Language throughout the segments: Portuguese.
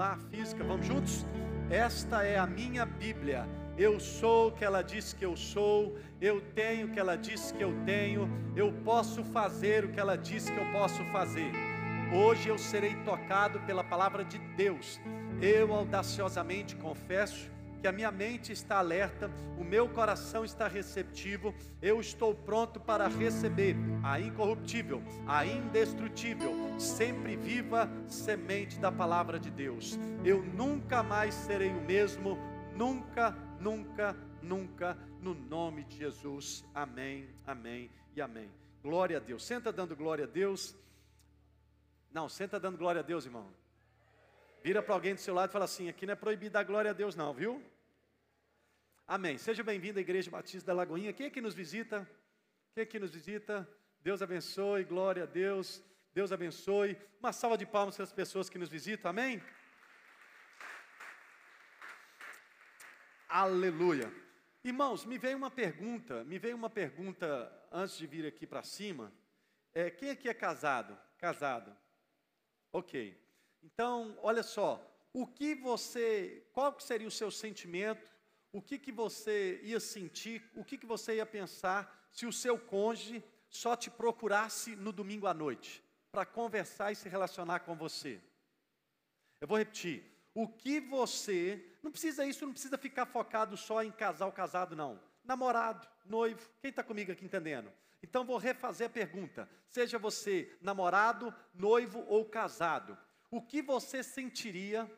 celular física, vamos juntos? Esta é a minha Bíblia. Eu sou o que ela disse que eu sou, eu tenho o que ela disse que eu tenho, eu posso fazer o que ela disse que eu posso fazer. Hoje eu serei tocado pela palavra de Deus. Eu audaciosamente confesso que a minha mente está alerta, o meu coração está receptivo, eu estou pronto para receber a incorruptível, a indestrutível, sempre viva semente da palavra de Deus. Eu nunca mais serei o mesmo, nunca, nunca, nunca, no nome de Jesus. Amém, amém e amém. Glória a Deus. Senta dando glória a Deus. Não, senta dando glória a Deus, irmão. Vira para alguém do seu lado e fala assim: aqui não é proibido dar glória a Deus, não, viu? Amém. Seja bem-vindo à Igreja Batista da Lagoinha. Quem aqui nos visita? Quem aqui nos visita? Deus abençoe, glória a Deus. Deus abençoe. Uma salva de palmas para as pessoas que nos visitam. Amém? Aleluia. Irmãos, me veio uma pergunta, me veio uma pergunta antes de vir aqui para cima. É, quem aqui é casado? Casado. Ok. Então, olha só, o que você, qual seria o seu sentimento, o que, que você ia sentir, o que, que você ia pensar se o seu cônjuge só te procurasse no domingo à noite, para conversar e se relacionar com você? Eu vou repetir, o que você, não precisa isso, não precisa ficar focado só em casal casado, não. Namorado, noivo, quem está comigo aqui entendendo? Então vou refazer a pergunta: seja você namorado, noivo ou casado, o que você sentiria,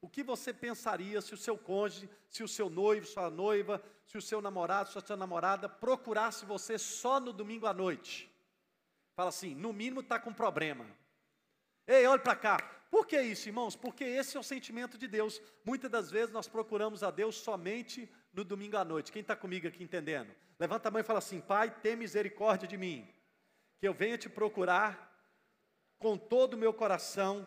o que você pensaria se o seu cônjuge, se o seu noivo, sua noiva, se o seu namorado, sua, sua namorada procurasse você só no domingo à noite? Fala assim, no mínimo está com problema. Ei, olhe para cá. Por que isso, irmãos? Porque esse é o sentimento de Deus. Muitas das vezes nós procuramos a Deus somente no domingo à noite. Quem está comigo aqui entendendo? Levanta a mão e fala assim: Pai, tem misericórdia de mim, que eu venha te procurar com todo o meu coração,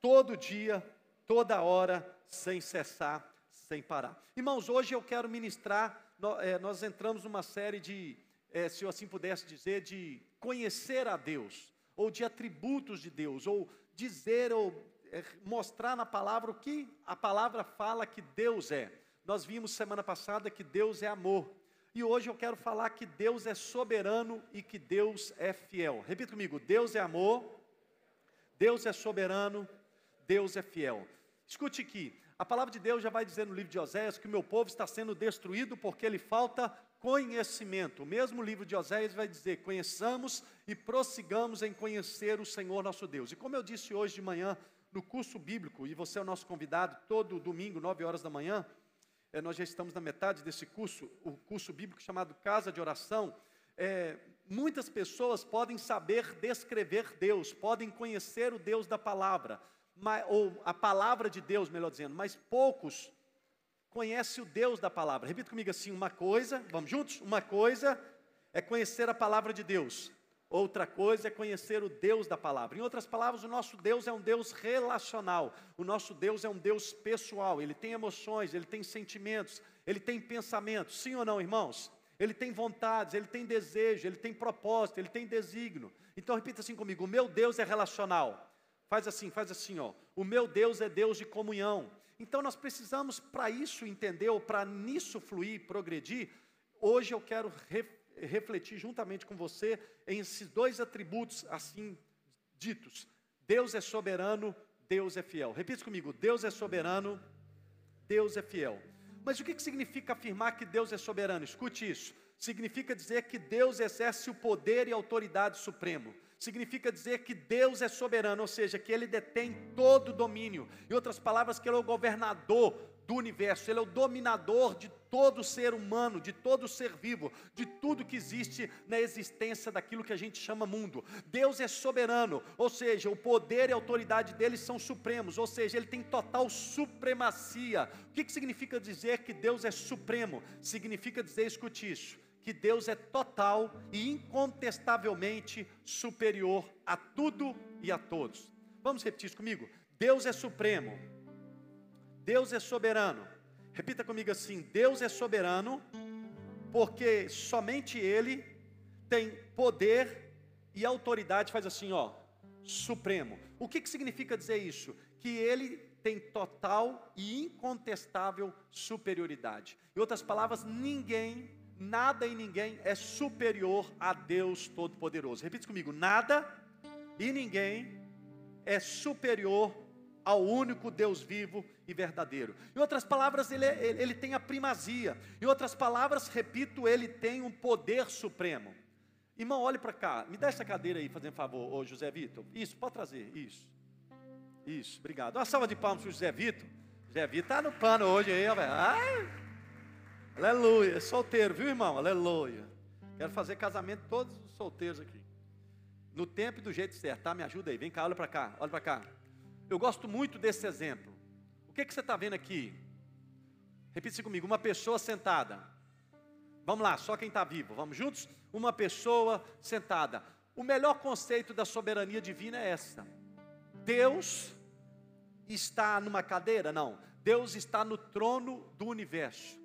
todo dia, toda hora, sem cessar, sem parar. Irmãos, hoje eu quero ministrar, eh, nós entramos numa série de, eh, se eu assim pudesse dizer, de conhecer a Deus, ou de atributos de Deus, ou dizer ou é, mostrar na palavra o que a palavra fala que Deus é. Nós vimos semana passada que Deus é amor. E hoje eu quero falar que Deus é soberano e que Deus é fiel. Repita comigo: Deus é amor, Deus é soberano, Deus é fiel. Escute aqui, a palavra de Deus já vai dizer no livro de Oséias que o meu povo está sendo destruído porque lhe falta conhecimento. O mesmo livro de Oséias vai dizer: conheçamos e prossigamos em conhecer o Senhor nosso Deus. E como eu disse hoje de manhã no curso bíblico, e você é o nosso convidado todo domingo, 9 horas da manhã, é, nós já estamos na metade desse curso, o curso bíblico chamado Casa de Oração. É, muitas pessoas podem saber descrever Deus, podem conhecer o Deus da palavra, ou a palavra de Deus, melhor dizendo, mas poucos conhece o Deus da palavra. Repita comigo assim: uma coisa, vamos juntos? Uma coisa é conhecer a palavra de Deus, outra coisa é conhecer o Deus da palavra. Em outras palavras, o nosso Deus é um Deus relacional, o nosso Deus é um Deus pessoal, ele tem emoções, ele tem sentimentos, ele tem pensamentos, sim ou não, irmãos? Ele tem vontades, ele tem desejo, ele tem propósito, ele tem desígnio. Então repita assim comigo: o meu Deus é relacional. Faz assim, faz assim, ó. O meu Deus é Deus de comunhão. Então nós precisamos, para isso entender, ou para nisso fluir, progredir, hoje eu quero re, refletir juntamente com você em esses dois atributos assim ditos. Deus é soberano, Deus é fiel. Repita comigo: Deus é soberano, Deus é fiel. Mas o que significa afirmar que Deus é soberano? Escute isso. Significa dizer que Deus exerce o poder e autoridade supremo significa dizer que Deus é soberano, ou seja, que Ele detém todo o domínio. Em outras palavras, que Ele é o governador do universo, Ele é o dominador de todo ser humano, de todo ser vivo, de tudo que existe na existência daquilo que a gente chama mundo. Deus é soberano, ou seja, o poder e a autoridade dele são supremos, ou seja, ele tem total supremacia. O que, que significa dizer que Deus é supremo? Significa dizer, escute isso que Deus é total e incontestavelmente superior a tudo e a todos. Vamos repetir isso comigo? Deus é supremo, Deus é soberano. Repita comigo assim: Deus é soberano, porque somente Ele tem poder e autoridade, faz assim, ó, supremo. O que, que significa dizer isso? Que Ele tem total e incontestável superioridade. Em outras palavras, ninguém, nada e ninguém é superior a Deus Todo-Poderoso. Repita comigo: nada e ninguém é superior ao único Deus vivo e verdadeiro. Em outras palavras, ele, é, ele, ele tem a primazia. Em outras palavras, repito, ele tem um poder supremo. Irmão, olhe para cá. Me dá essa cadeira aí, fazendo favor, ô José Vitor. Isso, pode trazer. Isso. Isso, obrigado. Uma salva de palmas para o José Vitor. José Vitor está no pano hoje aí, velho. Aleluia. Solteiro, viu, irmão? Aleluia. Quero fazer casamento todos os solteiros aqui. No tempo e do jeito certo, tá? Me ajuda aí. Vem cá, olha para cá, olha para cá. Eu gosto muito desse exemplo. O que, que você está vendo aqui? Repita comigo: uma pessoa sentada. Vamos lá, só quem está vivo. Vamos juntos? Uma pessoa sentada. O melhor conceito da soberania divina é essa. Deus está numa cadeira? Não. Deus está no trono do universo.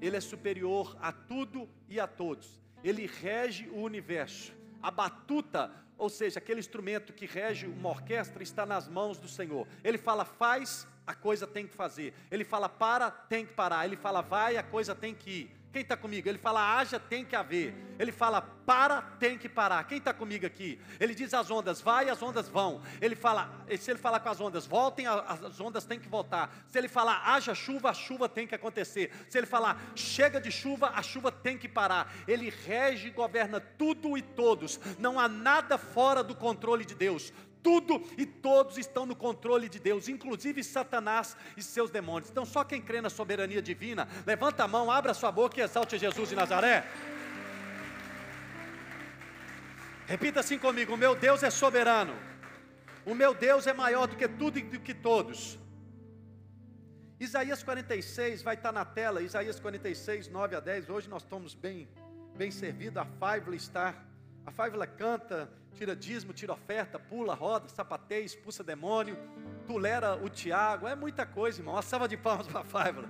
Ele é superior a tudo e a todos. Ele rege o universo. A batuta ou seja, aquele instrumento que rege uma orquestra está nas mãos do Senhor. Ele fala, faz, a coisa tem que fazer. Ele fala, para, tem que parar. Ele fala, vai, a coisa tem que ir. Quem está comigo? Ele fala, haja, tem que haver. Ele fala, para, tem que parar. Quem está comigo aqui? Ele diz às ondas, vai, as ondas vão. Ele fala, se ele falar com as ondas, voltem, as ondas têm que voltar. Se ele falar, haja chuva, a chuva tem que acontecer. Se ele falar, chega de chuva, a chuva tem que parar. Ele rege e governa tudo e todos. Não há nada fora do controle de Deus tudo e todos estão no controle de Deus, inclusive Satanás e seus demônios. Então, só quem crê na soberania divina, levanta a mão, abra sua boca e exalte Jesus de Nazaré. Repita assim comigo: o meu Deus é soberano, o meu Deus é maior do que tudo e do que todos. Isaías 46 vai estar na tela, Isaías 46, 9 a 10. Hoje nós estamos bem, bem servidos, a Fábula está, a Fábula canta, tira dízimo, tira oferta, pula, roda, sapateia, expulsa demônio, tolera o Tiago, é muita coisa, irmão. Uma salva de palmas para a Fábula.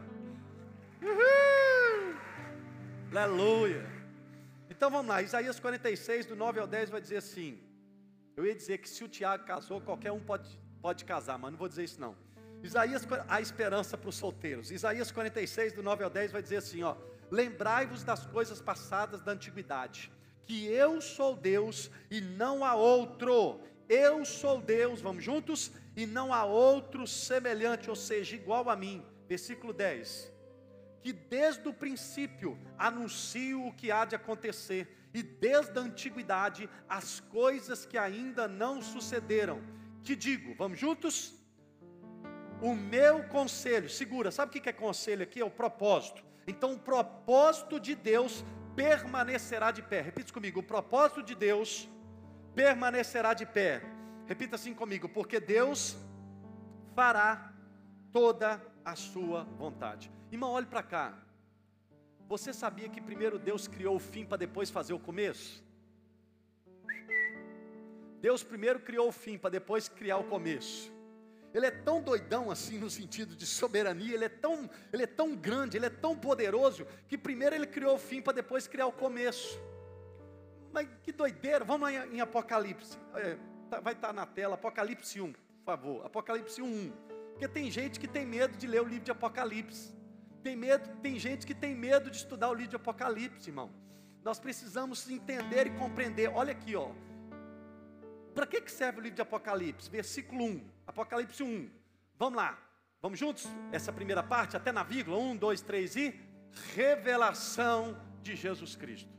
Aleluia. Então vamos lá, Isaías 46, do 9 ao 10, vai dizer assim: Eu ia dizer que se o Tiago casou, qualquer um pode, pode casar, mas não vou dizer isso não. Isaías, a esperança para os solteiros. Isaías 46, do 9 ao 10, vai dizer assim: ó, Lembrai-vos das coisas passadas da antiguidade que eu sou Deus e não há outro. Eu sou Deus, vamos juntos? E não há outro semelhante, ou seja, igual a mim. Versículo 10. Que desde o princípio anuncio o que há de acontecer, e desde a antiguidade as coisas que ainda não sucederam. Que digo, vamos juntos? O meu conselho, segura, sabe o que é conselho aqui? É o propósito. Então, o propósito de Deus permanecerá de pé. Repita comigo: o propósito de Deus permanecerá de pé. Repita assim comigo: porque Deus fará toda a sua vontade. Irmão, olhe para cá. Você sabia que primeiro Deus criou o fim para depois fazer o começo? Deus primeiro criou o fim para depois criar o começo. Ele é tão doidão assim no sentido de soberania, ele é tão, ele é tão grande, ele é tão poderoso, que primeiro ele criou o fim para depois criar o começo. Mas que doideira, vamos lá em, Apocalipse, é, tá, vai estar tá na tela, Apocalipse 1, por favor, Apocalipse 1, porque tem gente que tem medo de ler o livro de Apocalipse, tem medo, tem gente que tem medo de estudar o livro de Apocalipse, irmão. Nós precisamos entender e compreender. Olha aqui, ó. Para que serve o livro de Apocalipse? Versículo 1. Apocalipse 1. Vamos lá. Vamos juntos? Essa primeira parte, até na vírgula. 1, 2, 3 e. Revelação de Jesus Cristo.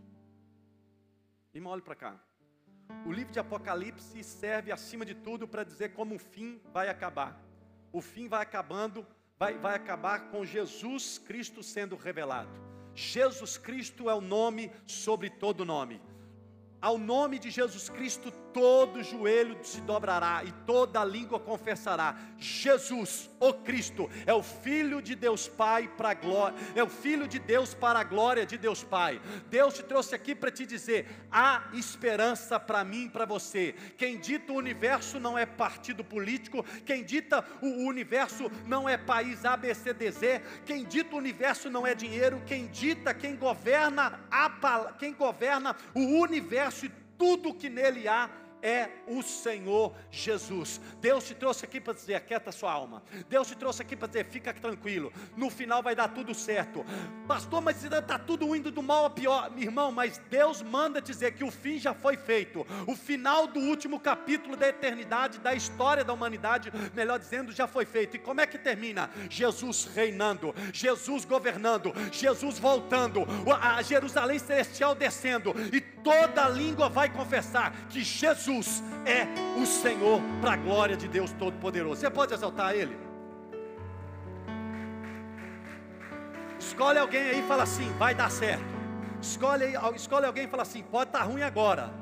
Irmão, olhe para cá. O livro de Apocalipse serve, acima de tudo, para dizer como o fim vai acabar. O fim vai acabando, vai, vai acabar com Jesus Cristo sendo revelado. Jesus Cristo é o nome sobre todo nome. Ao nome de Jesus Cristo, todo joelho se dobrará e toda língua confessará: Jesus, o Cristo, é o Filho de Deus Pai para glória, é o Filho de Deus para a glória de Deus Pai. Deus te trouxe aqui para te dizer: há esperança para mim e para você. Quem dita o universo não é partido político, quem dita o universo não é país ABCDZ, quem dita o universo não é dinheiro, quem dita, quem governa, a, quem governa o universo e tudo que nele há é o Senhor Jesus. Deus te trouxe aqui para dizer: aquieta sua alma. Deus te trouxe aqui para dizer: fica tranquilo. No final vai dar tudo certo. Pastor, mas está tudo indo do mal a pior. Irmão, mas Deus manda dizer que o fim já foi feito. O final do último capítulo da eternidade, da história da humanidade, melhor dizendo, já foi feito. E como é que termina? Jesus reinando, Jesus governando, Jesus voltando, a Jerusalém celestial descendo, e toda língua vai confessar que Jesus é o Senhor, para a glória de Deus Todo-Poderoso. Você pode exaltar Ele? Escolhe alguém aí e fala assim: vai dar certo. Escolhe, escolhe alguém e fala assim: pode estar tá ruim agora,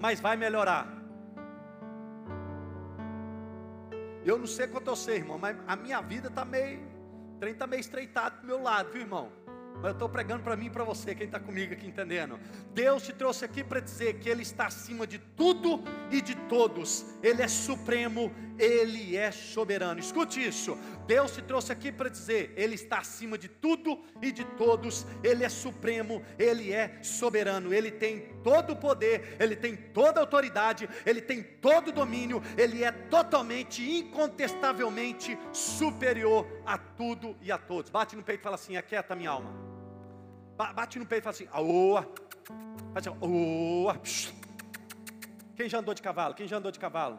mas vai melhorar. Eu não sei quanto eu sei, irmão, mas a minha vida está meio, o trem está meio estreitado do meu lado, viu, irmão? Mas eu estou pregando para mim e para você, quem está comigo aqui entendendo. Deus te trouxe aqui para dizer que Ele está acima de tudo e de todos. Ele é supremo, Ele é soberano. Escute isso. Deus te trouxe aqui para dizer: Ele está acima de tudo e de todos. Ele é supremo, Ele é soberano. Ele tem todo o poder, Ele tem toda a autoridade, Ele tem todo o domínio. Ele é totalmente, incontestavelmente superior a tudo e a todos. Bate no peito e fala assim: Aquieta minha alma. Bate no peito e fala assim, aoa. Faz assim. Quem já andou de cavalo? Quem já andou de cavalo?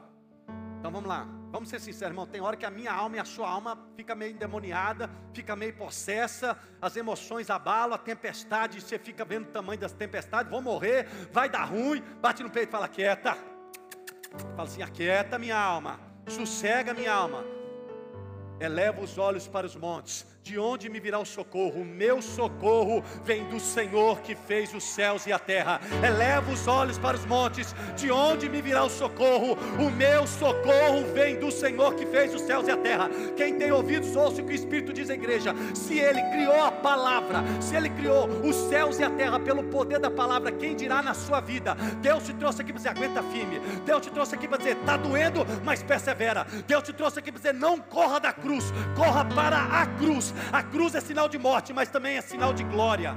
Então vamos lá. Vamos ser sinceros, irmão. Tem hora que a minha alma e a sua alma fica meio endemoniada, fica meio possessa, as emoções abalam, a tempestade, você fica vendo o tamanho das tempestades, vou morrer, vai dar ruim. Bate no peito e fala, quieta. Fala assim, aquieta minha alma, sossega minha alma. Eleva os olhos para os montes de onde me virá o socorro? O meu socorro vem do Senhor que fez os céus e a terra. Eleva os olhos para os montes, de onde me virá o socorro? O meu socorro vem do Senhor que fez os céus e a terra. Quem tem ouvidos, ouça o que o Espírito diz à igreja. Se Ele criou a palavra, se Ele criou os céus e a terra pelo poder da palavra, quem dirá na sua vida? Deus te trouxe aqui para dizer, aguenta firme. Deus te trouxe aqui para dizer, está doendo, mas persevera. Deus te trouxe aqui para dizer, não corra da cruz, corra para a cruz a cruz é sinal de morte, mas também é sinal de glória.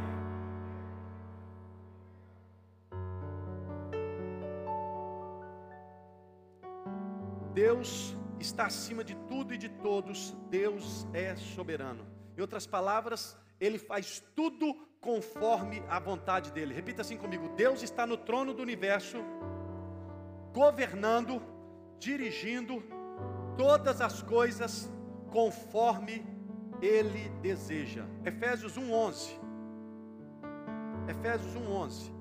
Deus está acima de tudo e de todos, Deus é soberano. Em outras palavras, Ele faz tudo conforme a vontade dEle. Repita assim comigo: Deus está no trono do universo, governando, dirigindo todas as coisas conforme ele deseja. Efésios 1:11. Efésios 1:11.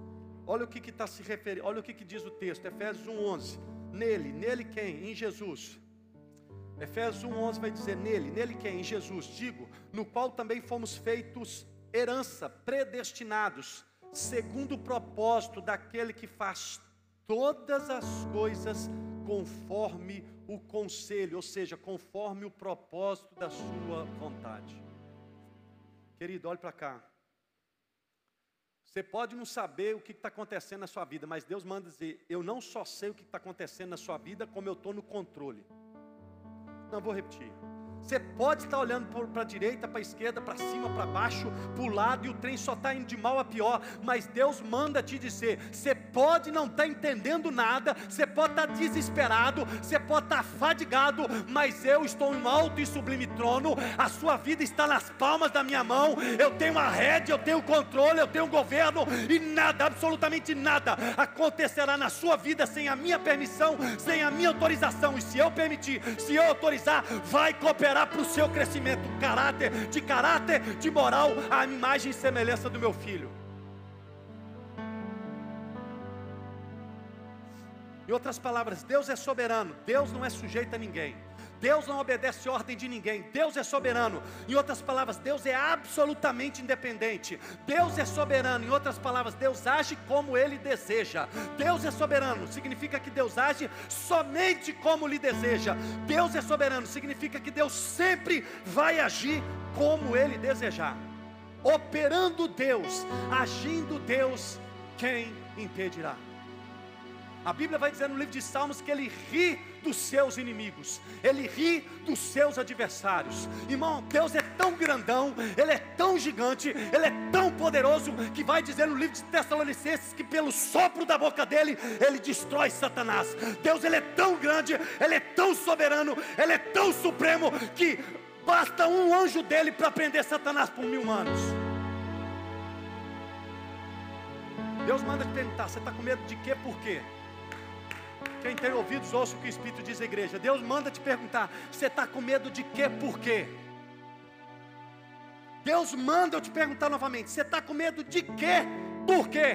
Olha o que está se referindo, olha o que, que diz o texto, Efésios 1:11. Nele, nele quem? Em Jesus. Efésios 1:11 vai dizer nele, nele quem? Em Jesus. Digo, no qual também fomos feitos herança, predestinados, segundo o propósito daquele que faz todas as coisas conforme o conselho, ou seja, conforme o propósito da sua vontade. Querido, olhe para cá. Você pode não saber o que está acontecendo na sua vida, mas Deus manda dizer: Eu não só sei o que está acontecendo na sua vida, como eu estou no controle. Não vou repetir. Você pode estar olhando para a direita, para a esquerda, para cima, para baixo, para o lado, e o trem só está indo de mal a pior, mas Deus manda te dizer: você pode não estar tá entendendo nada, você pode estar tá desesperado, você pode estar tá fadigado, mas eu estou em um alto e sublime trono, a sua vida está nas palmas da minha mão, eu tenho a rédea, eu tenho o controle, eu tenho o governo, e nada, absolutamente nada, acontecerá na sua vida sem a minha permissão, sem a minha autorização, e se eu permitir, se eu autorizar, vai cooperar para o seu crescimento caráter, de caráter, de moral, a imagem e semelhança do meu filho. Em outras palavras, Deus é soberano, Deus não é sujeito a ninguém. Deus não obedece ordem de ninguém, Deus é soberano. Em outras palavras, Deus é absolutamente independente. Deus é soberano, em outras palavras, Deus age como ele deseja. Deus é soberano, significa que Deus age somente como lhe deseja. Deus é soberano, significa que Deus sempre vai agir como ele desejar. Operando Deus, agindo Deus, quem impedirá? A Bíblia vai dizer no livro de Salmos que ele ri dos seus inimigos, Ele ri dos seus adversários. Irmão, Deus é tão grandão, Ele é tão gigante, Ele é tão poderoso, que vai dizer no livro de Tessalonicenses que pelo sopro da boca dele, Ele destrói Satanás. Deus, Ele é tão grande, Ele é tão soberano, Ele é tão supremo, que basta um anjo dele para prender Satanás por mil anos. Deus manda te perguntar: você está com medo de quê? Por quê? Quem tem ouvidos, ouça o que o Espírito diz à igreja. Deus manda te perguntar: você está com medo de quê? Por quê? Deus manda eu te perguntar novamente: você está com medo de quê? Por quê?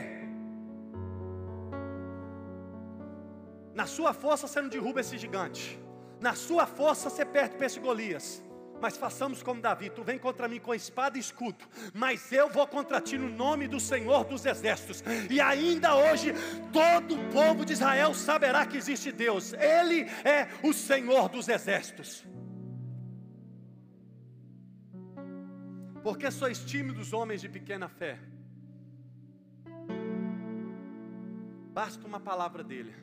Na sua força você não derruba esse gigante. Na sua força você perde para esse Golias. Mas façamos como Davi: tu vem contra mim com espada e escudo, mas eu vou contra ti no nome do Senhor dos Exércitos. E ainda hoje, todo o povo de Israel saberá que existe Deus, Ele é o Senhor dos Exércitos. Porque sois tímidos, homens de pequena fé? Basta uma palavra dEle,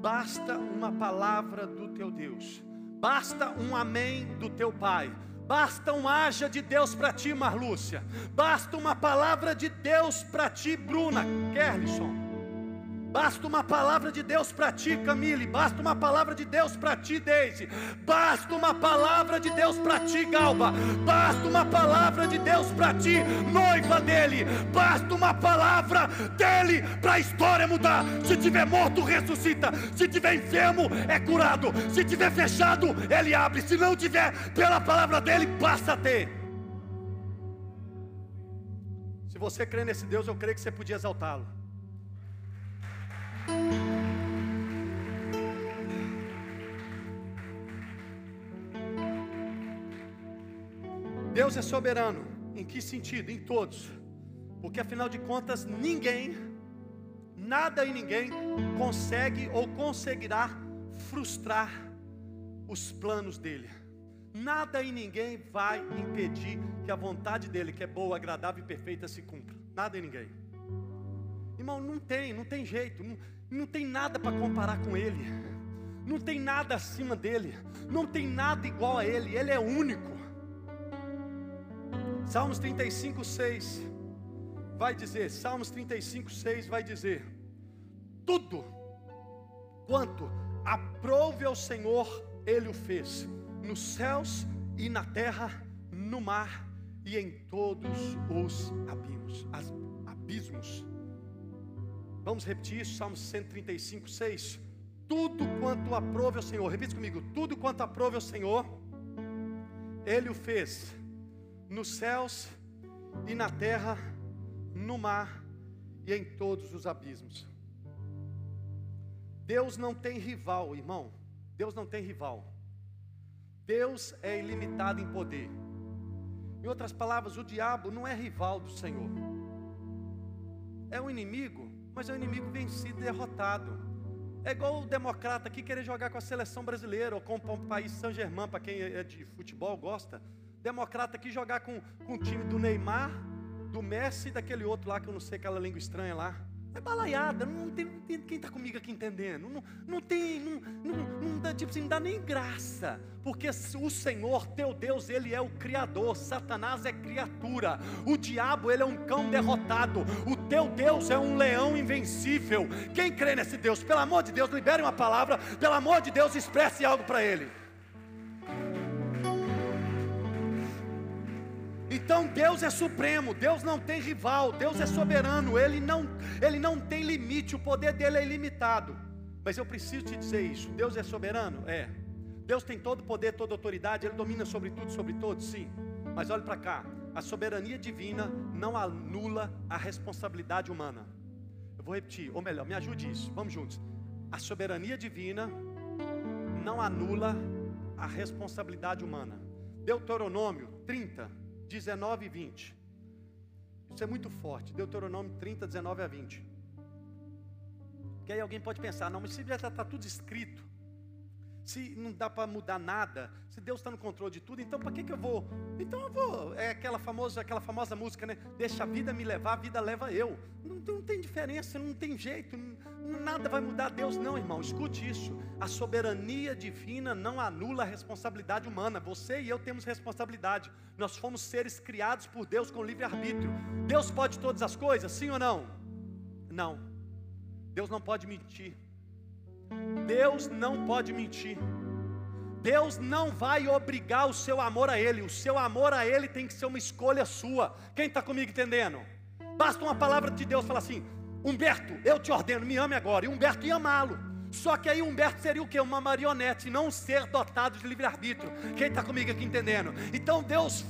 basta uma palavra do teu Deus Basta um amém do teu pai. Basta um haja de Deus para ti, Marlúcia. Basta uma palavra de Deus para ti, Bruna Kerlison. Basta uma palavra de Deus para ti, Camille. Basta uma palavra de Deus para ti, Deise. Basta uma palavra de Deus para ti, Galba. Basta uma palavra de Deus para ti, noiva dele. Basta uma palavra dele para a história mudar. Se tiver morto, ressuscita. Se tiver enfermo, é curado. Se tiver fechado, ele abre. Se não tiver, pela palavra dele, passa a ter. Se você crê nesse Deus, eu creio que você podia exaltá-lo. Deus é soberano. Em que sentido? Em todos. Porque afinal de contas, ninguém, nada e ninguém consegue ou conseguirá frustrar os planos dele. Nada e ninguém vai impedir que a vontade dele, que é boa, agradável e perfeita, se cumpra. Nada e ninguém. Irmão, não tem, não tem jeito. Não, não tem nada para comparar com Ele, não tem nada acima dele, não tem nada igual a Ele, Ele é único. Salmos 35, 6 vai dizer, Salmos 35, 6 vai dizer: tudo quanto aprove ao Senhor, Ele o fez, nos céus e na terra, no mar e em todos os abismos. abismos. Vamos repetir isso, Salmo 135, 6. Tudo quanto aprove ao Senhor, repita comigo: tudo quanto aprove ao Senhor, Ele o fez, nos céus e na terra, no mar e em todos os abismos. Deus não tem rival, irmão. Deus não tem rival. Deus é ilimitado em poder. Em outras palavras, o diabo não é rival do Senhor. É um inimigo mas é um inimigo vencido derrotado. É igual o democrata aqui querer jogar com a seleção brasileira ou com o país Saint-Germain, para quem é de futebol gosta. Democrata aqui jogar com, com o time do Neymar, do Messi e daquele outro lá que eu não sei aquela língua estranha lá. É balaiada, não tem, tem quem está comigo aqui entendendo. Não, não tem, não, não, não dá, tipo assim, não dá nem graça. Porque o Senhor, teu Deus, Ele é o Criador, Satanás é criatura, o diabo, ele é um cão derrotado, o teu Deus é um leão invencível. Quem crê nesse Deus, pelo amor de Deus, libere uma palavra, pelo amor de Deus, expresse algo para Ele. Então Deus é supremo, Deus não tem rival, Deus é soberano, Ele não, Ele não tem limite, o poder dele é ilimitado. Mas eu preciso te dizer isso: Deus é soberano? É. Deus tem todo poder, toda autoridade, Ele domina sobre tudo, sobre todos, sim. Mas olhe para cá, a soberania divina não anula a responsabilidade humana. Eu vou repetir, ou melhor, me ajude isso, vamos juntos. A soberania divina não anula a responsabilidade humana. Deuteronômio 30, 19 e 20. Isso é muito forte. Deuteronômio 30, 19 a 20. Porque aí alguém pode pensar, não, mas se já está tudo escrito. Se não dá para mudar nada, se Deus está no controle de tudo, então para que, que eu vou? Então eu vou. É aquela famosa, aquela famosa música, né? Deixa a vida me levar, a vida leva eu. Não, não tem diferença, não tem jeito, não, nada vai mudar Deus, não, irmão. Escute isso. A soberania divina não anula a responsabilidade humana. Você e eu temos responsabilidade. Nós fomos seres criados por Deus com livre-arbítrio. Deus pode todas as coisas, sim ou não? Não. Deus não pode mentir. Deus não pode mentir. Deus não vai obrigar o seu amor a Ele, o seu amor a Ele tem que ser uma escolha sua. Quem está comigo entendendo? Basta uma palavra de Deus falar assim: Humberto, eu te ordeno, me ame agora. E Humberto ia amá-lo. Só que aí Humberto seria o que? Uma marionete, não ser dotado de livre-arbítrio. Quem está comigo aqui entendendo? Então Deus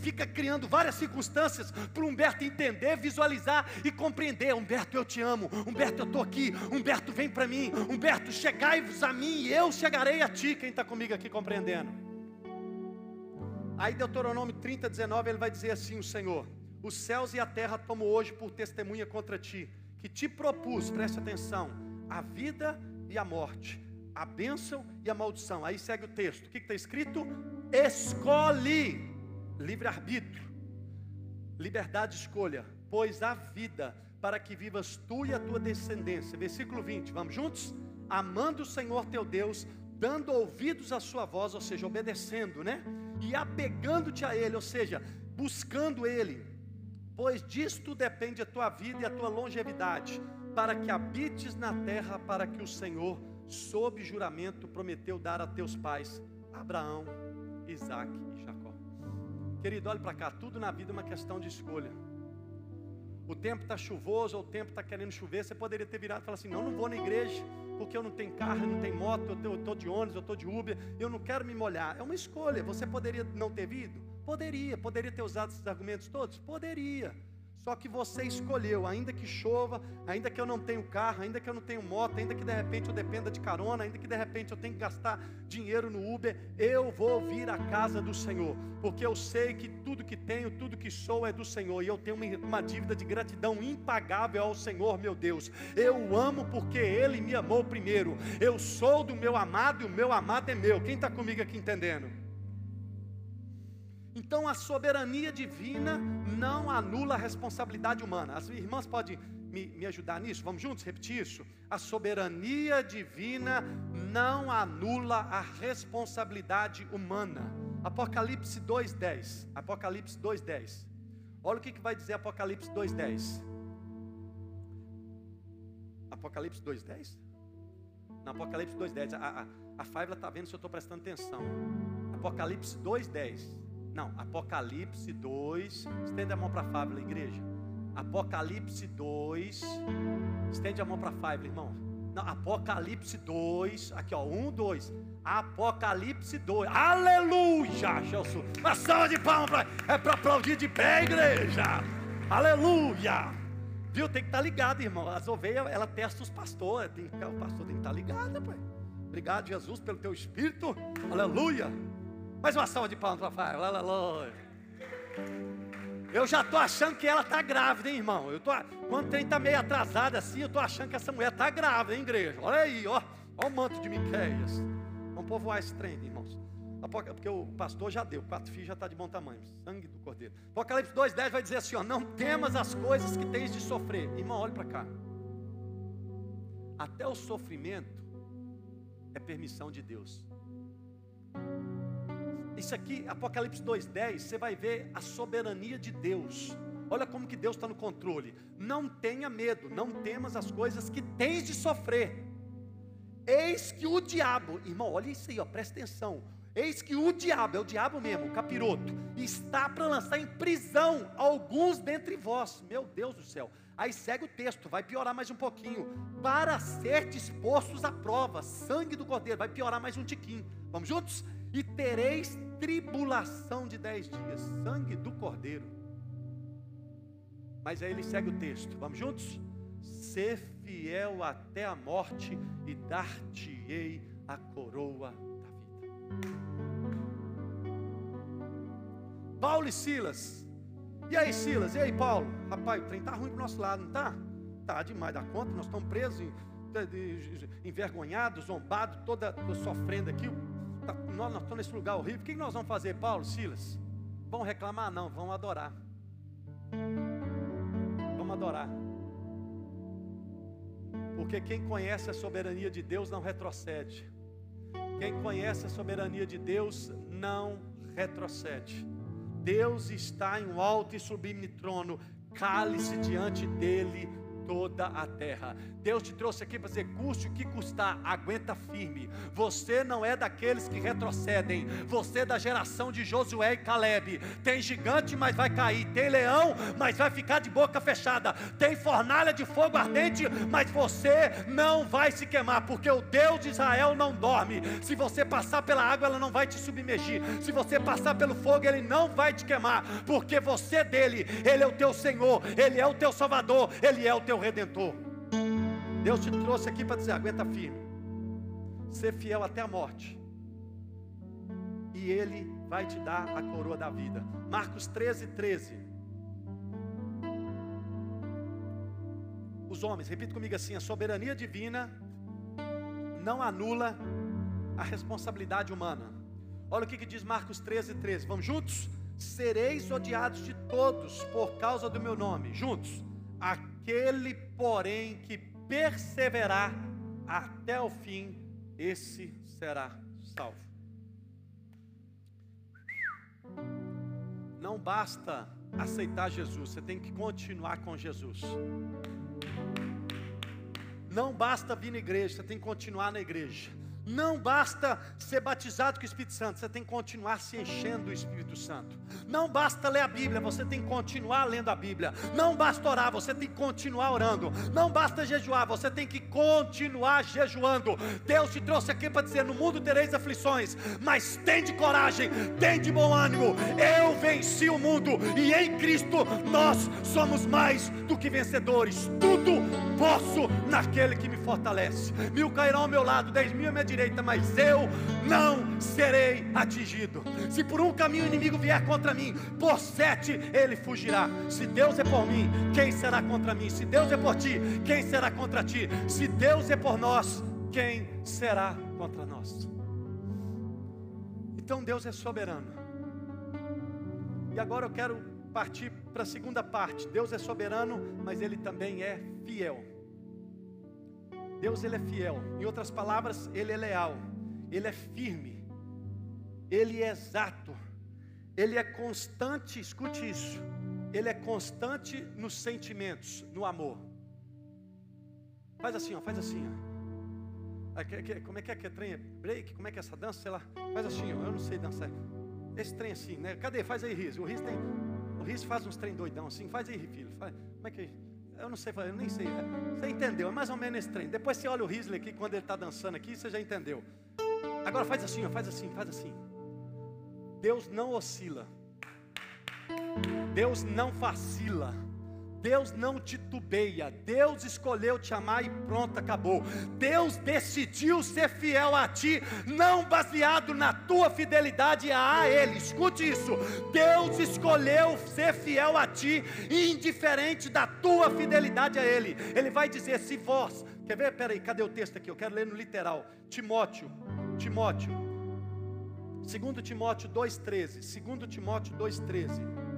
fica criando várias circunstâncias para Humberto entender, visualizar e compreender. Humberto, eu te amo. Humberto, eu estou aqui. Humberto, vem para mim. Humberto, chegai-vos a mim e eu chegarei a ti. Quem está comigo aqui compreendendo? Aí Deuteronômio 30, 19, ele vai dizer assim: o Senhor, os céus e a terra tomo hoje por testemunha contra ti, que te propus, preste atenção, a vida e e a morte, a bênção e a maldição. Aí segue o texto. O que está escrito? Escolhe livre-arbítrio, liberdade de escolha, pois a vida para que vivas tu e a tua descendência. Versículo 20, vamos juntos? Amando o Senhor teu Deus, dando ouvidos à sua voz, ou seja, obedecendo, né? E apegando-te a Ele, ou seja, buscando Ele, pois disto depende a tua vida e a tua longevidade para que habites na terra, para que o Senhor, sob juramento, prometeu dar a teus pais, Abraão, Isaac e Jacó. Querido, olhe para cá, tudo na vida é uma questão de escolha. O tempo está chuvoso, ou o tempo está querendo chover, você poderia ter virado e falar assim: não, não vou na igreja, porque eu não tenho carro, não tenho moto, eu estou de ônibus, eu estou de Uber, eu não quero me molhar. É uma escolha. Você poderia não ter vindo? Poderia. Poderia ter usado esses argumentos todos? Poderia. Só que você escolheu, ainda que chova, ainda que eu não tenho carro, ainda que eu não tenho moto, ainda que de repente eu dependa de carona, ainda que de repente eu tenha que gastar dinheiro no Uber, eu vou vir à casa do Senhor, porque eu sei que tudo que tenho, tudo que sou é do Senhor, e eu tenho uma dívida de gratidão impagável ao Senhor, meu Deus. Eu amo porque Ele me amou primeiro. Eu sou do meu amado e o meu amado é meu. Quem está comigo aqui entendendo? Então a soberania divina não anula a responsabilidade humana. As irmãs podem me, me, ajudar nisso? Vamos juntos repetir isso? A soberania divina não anula a responsabilidade humana. Apocalipse 2,10. Apocalipse 2,10. Olha o que, que vai dizer Apocalipse 2,10. Apocalipse 2,10? Na Apocalipse 2,10. A, a, a Fábio está vendo se eu estou prestando atenção. Apocalipse 2,10. Não, Apocalipse 2. Estende a mão para a Fábio, igreja. Apocalipse 2. Estende a mão para a Fábio, irmão. Não, Apocalipse 2. Aqui, ó. 1, 2. Apocalipse 2. Aleluia, Jesus. Uma salva de palmas. Pra, é para aplaudir de pé, igreja. Aleluia. Viu? Tem que estar tá ligado, irmão. As ovelhas, ela testa os pastores. Tem, o pastor tem que estar tá ligado, pai. Obrigado, Jesus, pelo teu espírito. Aleluia. Mais uma salva de palmas para Fábio. Aleluia. Eu já estou achando que ela está grávida, hein, irmão? Eu tô, quando tem está meio atrasado assim, eu estou achando que essa mulher está grávida, hein, igreja? Olha aí, ó. Olha o manto de Miqueias. Vamos povoar esse trem, irmãos. Porque o pastor já deu, quatro filhos já está de bom tamanho. Sangue do cordeiro. Apocalipse 2,10 vai dizer assim: ó, não temas as coisas que tens de sofrer. Irmão, olhe para cá. Até o sofrimento é permissão de Deus. Isso aqui, Apocalipse 2,10, você vai ver a soberania de Deus. Olha como que Deus está no controle. Não tenha medo, não temas as coisas que tens de sofrer. Eis que o diabo, irmão, olha isso aí, ó, presta atenção. Eis que o diabo, é o diabo mesmo, o capiroto, está para lançar em prisão alguns dentre vós. Meu Deus do céu. Aí segue o texto, vai piorar mais um pouquinho. Para ser dispostos à prova, sangue do cordeiro, vai piorar mais um tiquinho. Vamos juntos? E tereis tribulação de dez dias, sangue do cordeiro. Mas aí ele segue o texto, vamos juntos? Ser fiel até a morte e dar-te-ei a coroa da vida. Paulo e Silas. E aí, Silas? E aí, Paulo? Rapaz, o trem tá ruim pro nosso lado, não tá? Tá demais da conta, nós estamos presos envergonhado, zombado, toda sofrendo aqui. Tá, nós, estamos nesse lugar horrível. O que nós vamos fazer, Paulo, Silas? Vão reclamar? Não, vão adorar. Vamos adorar. Porque quem conhece a soberania de Deus não retrocede. Quem conhece a soberania de Deus não retrocede. Deus está em um alto e sublime trono, cale-se diante dele toda a terra. Deus te trouxe aqui para dizer: custe o que custar, aguenta firme. Você não é daqueles que retrocedem, você é da geração de Josué e Caleb. Tem gigante, mas vai cair, tem leão, mas vai ficar de boca fechada, tem fornalha de fogo ardente, mas você não vai se queimar, porque o Deus de Israel não dorme. Se você passar pela água, ela não vai te submergir. Se você passar pelo fogo, ele não vai te queimar, porque você é dele, ele é o teu Senhor, ele é o teu Salvador, ele é o teu redentor. Deus te trouxe aqui para dizer: aguenta firme, ser fiel até a morte, e Ele vai te dar a coroa da vida. Marcos 13, 13. Os homens, repita comigo assim: a soberania divina não anula a responsabilidade humana. Olha o que, que diz Marcos 13, 13. Vamos juntos? Sereis odiados de todos por causa do meu nome. Juntos. Aquele, porém, que perseverar até o fim, esse será salvo. Não basta aceitar Jesus, você tem que continuar com Jesus. Não basta vir na igreja, você tem que continuar na igreja. Não basta ser batizado com o Espírito Santo, você tem que continuar se enchendo do Espírito Santo. Não basta ler a Bíblia, você tem que continuar lendo a Bíblia. Não basta orar, você tem que continuar orando. Não basta jejuar, você tem que continuar jejuando. Deus te trouxe aqui para dizer: no mundo tereis aflições, mas tem de coragem, tem de bom ânimo. Eu venci o mundo e em Cristo nós somos mais do que vencedores. Tudo posso naquele que me fortalece. Mil cairão ao meu lado, dez mil à minha direita, mas eu não serei atingido. Se por um caminho o inimigo vier contra mim, por sete ele fugirá. Se Deus é por mim, quem será contra mim? Se Deus é por ti, quem será contra ti? Se Deus é por nós, quem será contra nós? Então Deus é soberano. E agora eu quero partir para a segunda parte. Deus é soberano, mas Ele também é fiel. Deus ele é fiel. Em outras palavras, ele é leal. Ele é firme. Ele é exato. Ele é constante, escute isso. Ele é constante nos sentimentos, no amor. Faz assim, ó, faz assim, ó. Como é que é que é trem? Break? Como é que é essa dança? Sei lá. Faz assim, ó. Eu não sei dançar. Esse trem assim, né? Cadê? Faz aí, Riz. O Riz tem. O Riz faz uns trem doidão assim. Faz aí, filho. Faz. Como é que é? Eu não sei, eu nem sei. Você entendeu? É mais ou menos esse trem. Depois você olha o Risley aqui, quando ele está dançando aqui, você já entendeu. Agora faz assim, faz assim, faz assim. Deus não oscila. Deus não vacila. Deus não titubeia, Deus escolheu te amar e pronto, acabou. Deus decidiu ser fiel a ti, não baseado na tua fidelidade a Ele. Escute isso: Deus escolheu ser fiel a ti, indiferente da tua fidelidade a Ele. Ele vai dizer: se vós, quer ver? Peraí, cadê o texto aqui? Eu quero ler no literal. Timóteo, Timóteo, 2 Timóteo 2,13. 2 Timóteo 2,13.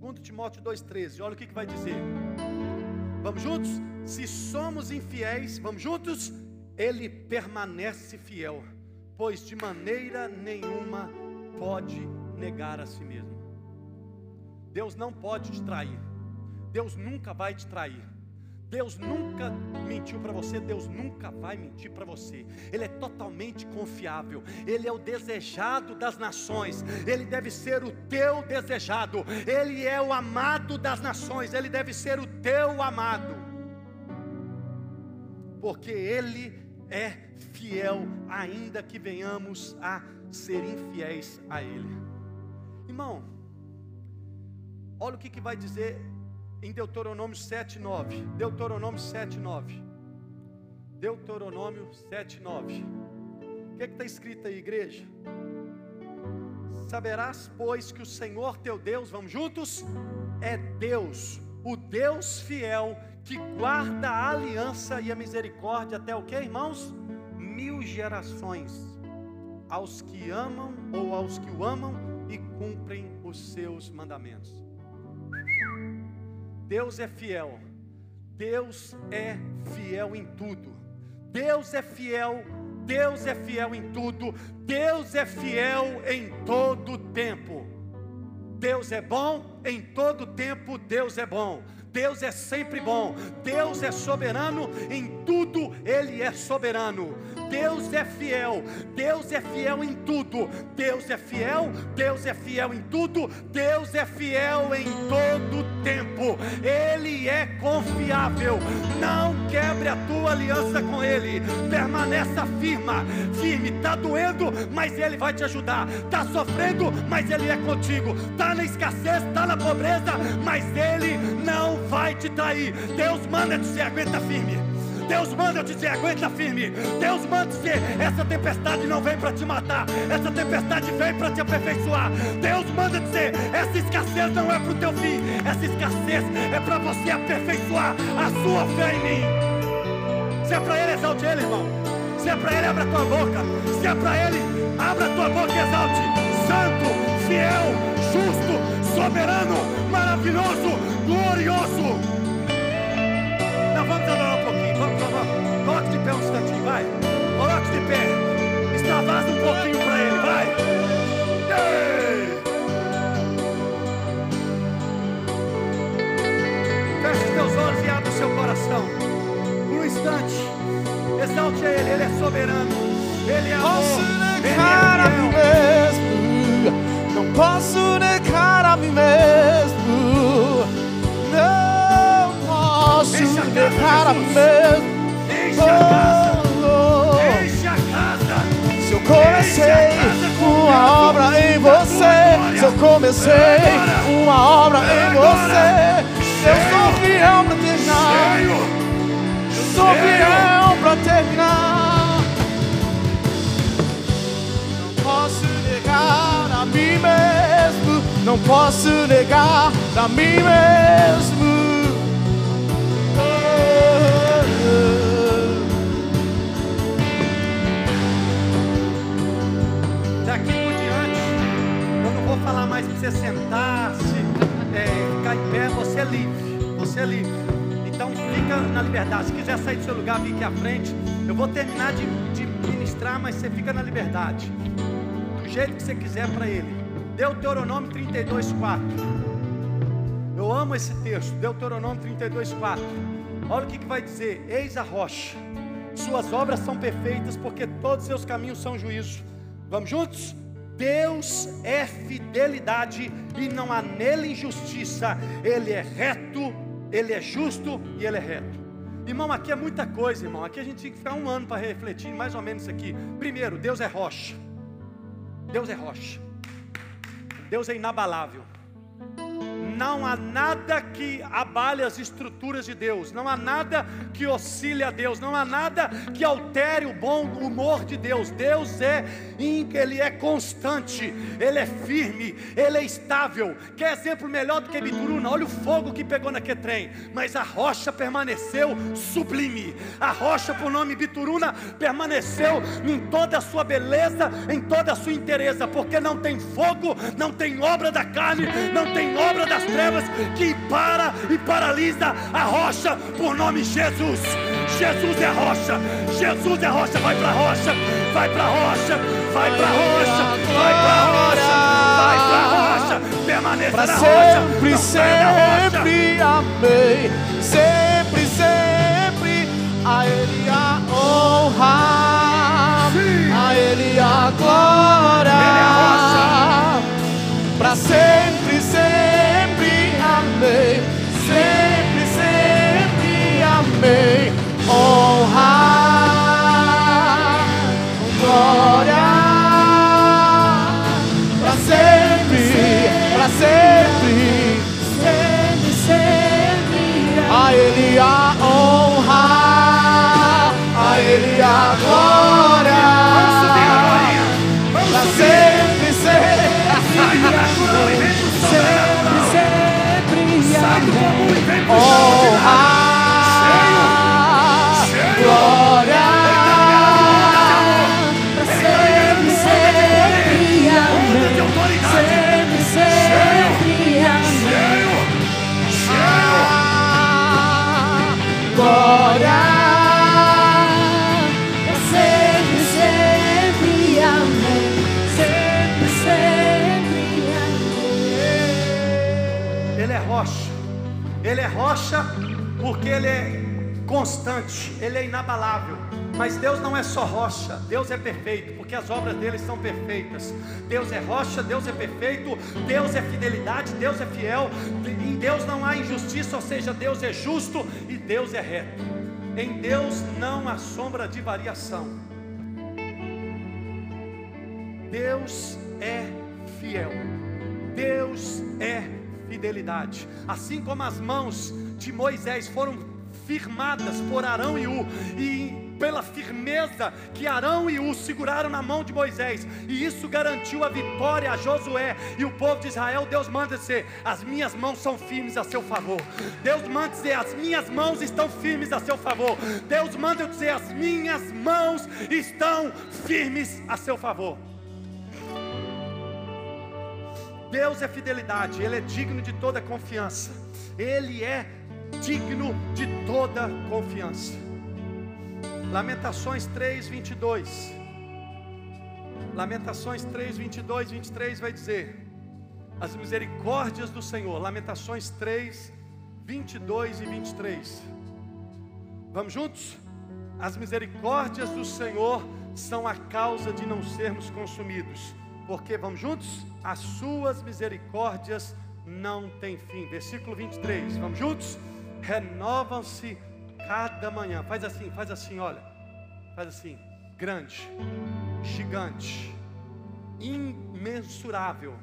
2 Timóteo 2,13, olha o que, que vai dizer. Vamos juntos? Se somos infiéis, vamos juntos? Ele permanece fiel, pois de maneira nenhuma pode negar a si mesmo. Deus não pode te trair, Deus nunca vai te trair. Deus nunca mentiu para você, Deus nunca vai mentir para você. Ele é totalmente confiável. Ele é o desejado das nações. Ele deve ser o teu desejado. Ele é o amado das nações. Ele deve ser o teu amado. Porque ele é fiel, ainda que venhamos a ser infiéis a ele. Irmão, olha o que, que vai dizer em Deuteronômio 7:9. Deuteronômio 7:9. Deuteronômio 7:9. O que é está escrito aí, igreja? Saberás, pois, que o Senhor teu Deus, vamos juntos, é Deus, o Deus fiel que guarda a aliança e a misericórdia até o que, irmãos? Mil gerações aos que amam ou aos que o amam e cumprem os seus mandamentos. Deus é fiel. Deus é fiel em tudo. Deus é fiel. Deus é fiel em tudo. Deus é fiel em todo tempo. Deus é bom em todo tempo. Deus é bom. Deus é sempre bom, Deus é soberano, em tudo Ele é soberano. Deus é fiel, Deus é fiel em tudo. Deus é fiel, Deus é fiel em tudo, Deus é fiel em todo tempo. Ele é confiável. Não quebre a tua aliança com Ele. Permaneça firma, firme. Está doendo, mas Ele vai te ajudar. Está sofrendo, mas Ele é contigo. Está na escassez, está na pobreza, mas Ele não vai te trair. Deus manda dizer: aguenta firme. Deus manda eu dizer, aguenta firme. Deus manda dizer, essa tempestade não vem para te matar, essa tempestade vem para te aperfeiçoar. Deus manda dizer, essa escassez não é para o teu fim, essa escassez é para você aperfeiçoar a sua fé em mim. Se é para Ele, exalte Ele, irmão. Se é para Ele, abra tua boca. Se é para Ele, abra tua boca e exalte. Santo, fiel, justo, soberano, maravilhoso, glorioso. Vamos adorar um pouquinho. Vamos, vamos. Coloque de pé um instantinho, vai. Coloque de pé. Extravasa um pouquinho para Ele, vai. Ei! Feche os teus olhos e abre o seu coração. Por um instante. Exalte a Ele, Ele é soberano. Ele é amor. Posso Ele negar a mim é mesmo. Não posso negar a mim mesmo. Não posso Enche a casa, negar a casa. Enche a casa. Se eu comecei uma obra em você, se eu comecei uma obra em você, eu sou fiel pra terminar. Eu sou fiel pra terminar. Não posso negar a mim mesmo. Não posso negar a mim mesmo. Você sentar-se, é, ficar em pé, você é livre, você é livre. Então fica na liberdade. Se quiser sair do seu lugar, fique à frente. Eu vou terminar de, de ministrar, mas você fica na liberdade. Do jeito que você quiser para ele. Deuteronômio 32, 4. Eu amo esse texto, Deuteronômio 32, 4. Olha o que, que vai dizer: Eis a rocha, suas obras são perfeitas, porque todos seus caminhos são juízo. Vamos juntos? Deus é fidelidade e não há nele injustiça. Ele é reto, ele é justo e ele é reto. Irmão, aqui é muita coisa, irmão. Aqui a gente tem que ficar um ano para refletir mais ou menos isso aqui. Primeiro, Deus é rocha. Deus é rocha. Deus é inabalável. Não há nada que abale as estruturas de Deus, não há nada que oscile a Deus, não há nada que altere o bom humor de Deus. Deus é, ele é constante, ele é firme, ele é estável. Quer exemplo melhor do que Bituruna? Olha o fogo que pegou naquele trem, mas a rocha permaneceu sublime. A rocha, por nome Bituruna, permaneceu em toda a sua beleza, em toda a sua inteireza, porque não tem fogo, não tem obra da carne, não tem obra das trevas que para e paralisa a rocha por nome Jesus. Jesus é rocha, Jesus é rocha, vai pra rocha, vai pra rocha, vai pra rocha, vai pra rocha, vai pra rocha, permaneça Pra na rocha, sempre, rocha. sempre, amém. Sempre, sempre, a Ele a honra, Sim. a Ele a glória. Ele é a amém. Honra, glória. Pra sempre, pra sempre. Sempre, sempre, A Ele a honra, a Ele a glória. Subir. sempre, sempre. Sempre, sempre, honra, Ele é rocha porque ele é constante, ele é inabalável. Mas Deus não é só rocha, Deus é perfeito, porque as obras dele são perfeitas. Deus é rocha, Deus é perfeito, Deus é fidelidade, Deus é fiel. Em Deus não há injustiça, ou seja, Deus é justo e Deus é reto. Em Deus não há sombra de variação. Deus é fiel. Deus é fidelidade. Assim como as mãos de Moisés foram firmadas por Arão e U, e pela firmeza que Arão e U seguraram na mão de Moisés, e isso garantiu a vitória a Josué e o povo de Israel. Deus manda dizer: As minhas mãos são firmes a seu favor. Deus manda dizer: As minhas mãos estão firmes a seu favor. Deus manda dizer: As minhas mãos estão firmes a seu favor. Deus é fidelidade, Ele é digno de toda confiança. Ele é digno de toda confiança. Lamentações 3, 22. Lamentações 3, 22, 23 vai dizer: As misericórdias do Senhor. Lamentações 3, 22 e 23. Vamos juntos? As misericórdias do Senhor são a causa de não sermos consumidos. Porque, vamos juntos? As suas misericórdias não têm fim. Versículo 23, vamos juntos? Renovam-se cada manhã. Faz assim, faz assim, olha. Faz assim. Grande, gigante, imensurável,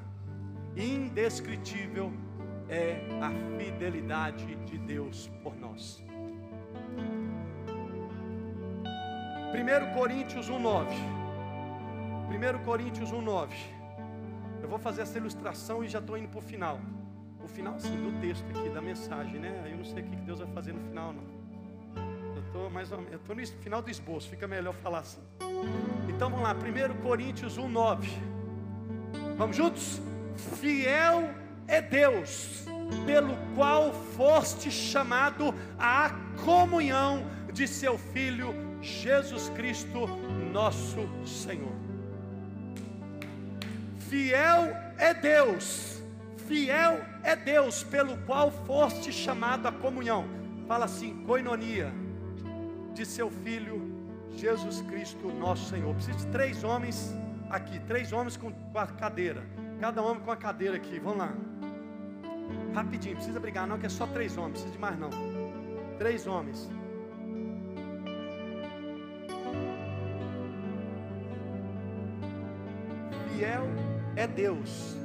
indescritível é a fidelidade de Deus por nós. 1 Coríntios 1,9. 1 Coríntios 1,9. Eu vou fazer essa ilustração e já estou indo para o final. O final, sim, do texto aqui, da mensagem, né? Eu não sei o que Deus vai fazer no final, não. Eu estou mais ou menos, eu estou no final do esboço, fica melhor falar assim. Então vamos lá, 1 Coríntios 1,9. Vamos juntos? Fiel é Deus, pelo qual foste chamado à comunhão de seu Filho Jesus Cristo, nosso Senhor. Fiel é Deus, fiel é Deus, pelo qual foste chamado à comunhão. Fala assim, coinonia de seu Filho Jesus Cristo, nosso Senhor. Preciso de três homens aqui, três homens com a cadeira, cada homem com a cadeira aqui. Vamos lá, rapidinho, precisa brigar não, que é só três homens, precisa de mais não. Três homens. Fiel é Deus.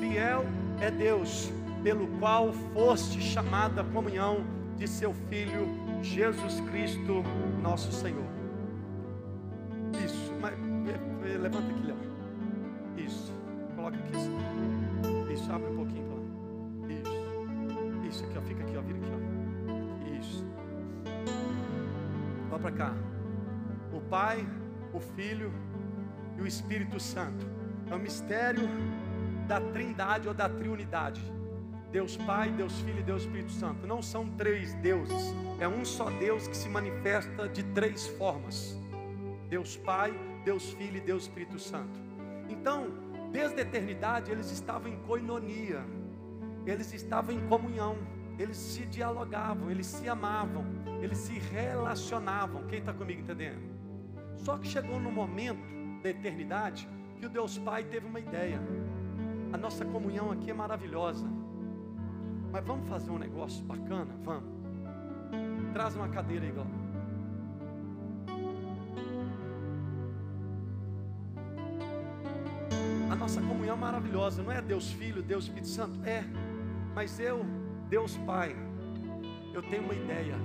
Fiel é Deus, pelo qual foste chamado à comunhão de seu Filho Jesus Cristo, nosso Senhor. Isso, mas, eh, eh, levanta aqui, Léo. Isso, coloca aqui. Isso, isso abre um pouquinho para lá. Isso, isso aqui, ó, fica aqui, ó, vira aqui, ó. Isso. Vá para cá. O Pai, o Filho e o Espírito Santo. É o mistério da Trindade ou da Triunidade. Deus Pai, Deus Filho e Deus Espírito Santo. Não são três deuses, é um só Deus que se manifesta de três formas: Deus Pai, Deus Filho e Deus Espírito Santo. Então, desde a eternidade, eles estavam em coinonia, eles estavam em comunhão, eles se dialogavam, eles se amavam, eles se relacionavam. Quem está comigo entendendo? Só que chegou no momento da eternidade que o Deus Pai teve uma ideia. A nossa comunhão aqui é maravilhosa. Mas vamos fazer um negócio bacana? Vamos. Traz uma cadeira aí. A nossa comunhão é maravilhosa, não é Deus Filho, Deus Espírito Santo? É. Mas eu, Deus Pai, eu tenho uma ideia.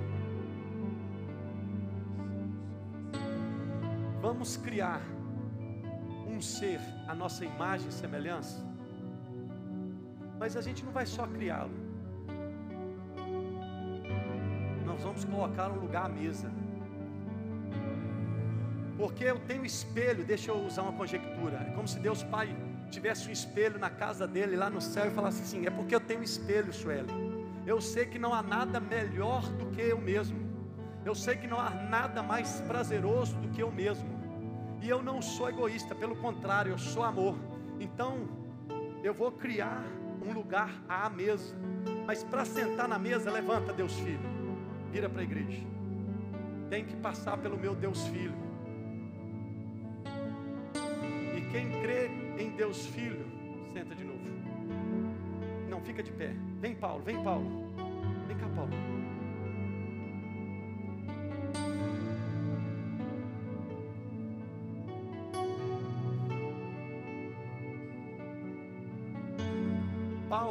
Vamos criar um ser à nossa imagem e semelhança. Mas a gente não vai só criá-lo. vamos colocar um lugar à mesa. Porque eu tenho espelho, deixa eu usar uma conjectura. É como se Deus Pai tivesse um espelho na casa dele lá no céu e falasse assim: é porque eu tenho espelho, Sueli. Eu sei que não há nada melhor do que eu mesmo. Eu sei que não há nada mais prazeroso do que eu mesmo. E eu não sou egoísta, pelo contrário, eu sou amor. Então, eu vou criar um lugar à mesa. Mas para sentar na mesa, levanta Deus Filho. Vira para a igreja. Tem que passar pelo meu Deus Filho. E quem crê em Deus Filho, senta de novo. Não, fica de pé. Vem, Paulo, vem, Paulo. Vem cá, Paulo.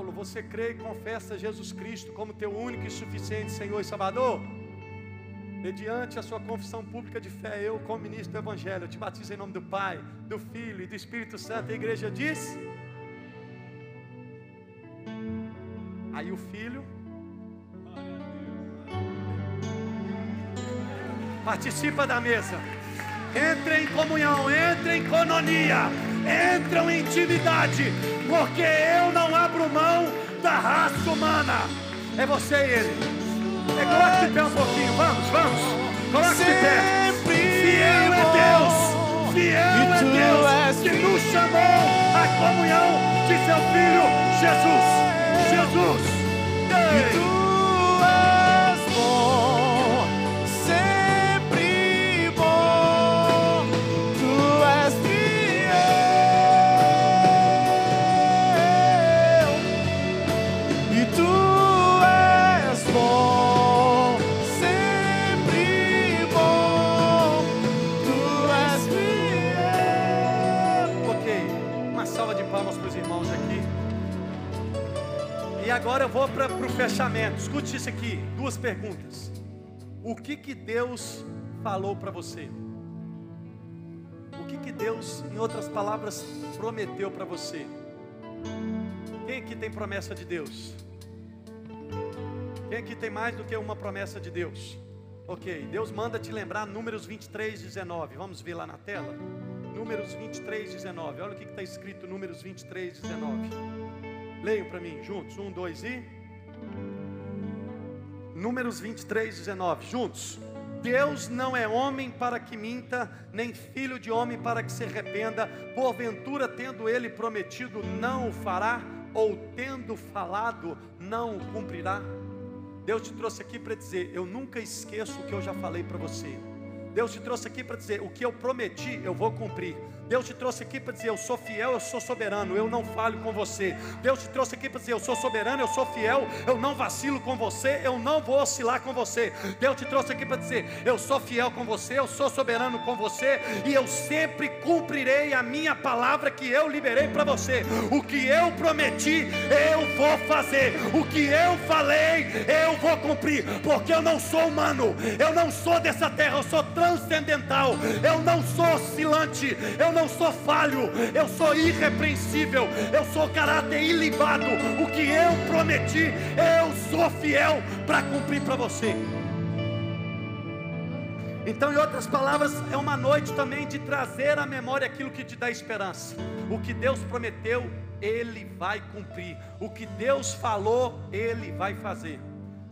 Paulo, você crê e confessa Jesus Cristo como teu único e suficiente Senhor e Salvador? Mediante a sua confissão pública de fé, eu, como ministro do Evangelho, te batizo em nome do Pai, do Filho e do Espírito Santo. A igreja diz. Aí o filho participa da mesa. Entra em comunhão, entra em cononia, entram em intimidade, porque eu não abro mão da raça humana. É você e ele. É, coloque de pé um pouquinho, vamos, vamos. Coloque de pé. Fiel é Deus, fiel é Deus que nos chamou à comunhão de seu Filho Jesus. Jesus. Ei. Agora eu vou para o fechamento. Escute isso aqui, duas perguntas. O que que Deus falou para você? O que que Deus, em outras palavras, prometeu para você? Quem aqui tem promessa de Deus? Quem aqui tem mais do que uma promessa de Deus? Ok, Deus manda te lembrar Números 23, 19. Vamos ver lá na tela? Números 23, 19. Olha o que está escrito Números 23, 19. Leiam para mim, juntos. Um, dois e. Números 23, 19. Juntos. Deus não é homem para que minta, nem filho de homem para que se arrependa. Porventura, tendo ele prometido, não o fará, ou tendo falado, não o cumprirá. Deus te trouxe aqui para dizer: Eu nunca esqueço o que eu já falei para você. Deus te trouxe aqui para dizer: O que eu prometi, eu vou cumprir. Deus te trouxe aqui para dizer: Eu sou fiel, eu sou soberano, eu não falho com você. Deus te trouxe aqui para dizer: Eu sou soberano, eu sou fiel, eu não vacilo com você, eu não vou oscilar com você. Deus te trouxe aqui para dizer: Eu sou fiel com você, eu sou soberano com você, e eu sempre cumprirei a minha palavra que eu liberei para você. O que eu prometi, eu vou fazer. O que eu falei, eu vou cumprir, porque eu não sou humano, eu não sou dessa terra, eu sou transcendental, eu não sou oscilante, eu não sou falho, eu sou irrepreensível, eu sou caráter ilibado. O que eu prometi, eu sou fiel para cumprir para você. Então, em outras palavras, é uma noite também de trazer à memória aquilo que te dá esperança. O que Deus prometeu, Ele vai cumprir. O que Deus falou, Ele vai fazer.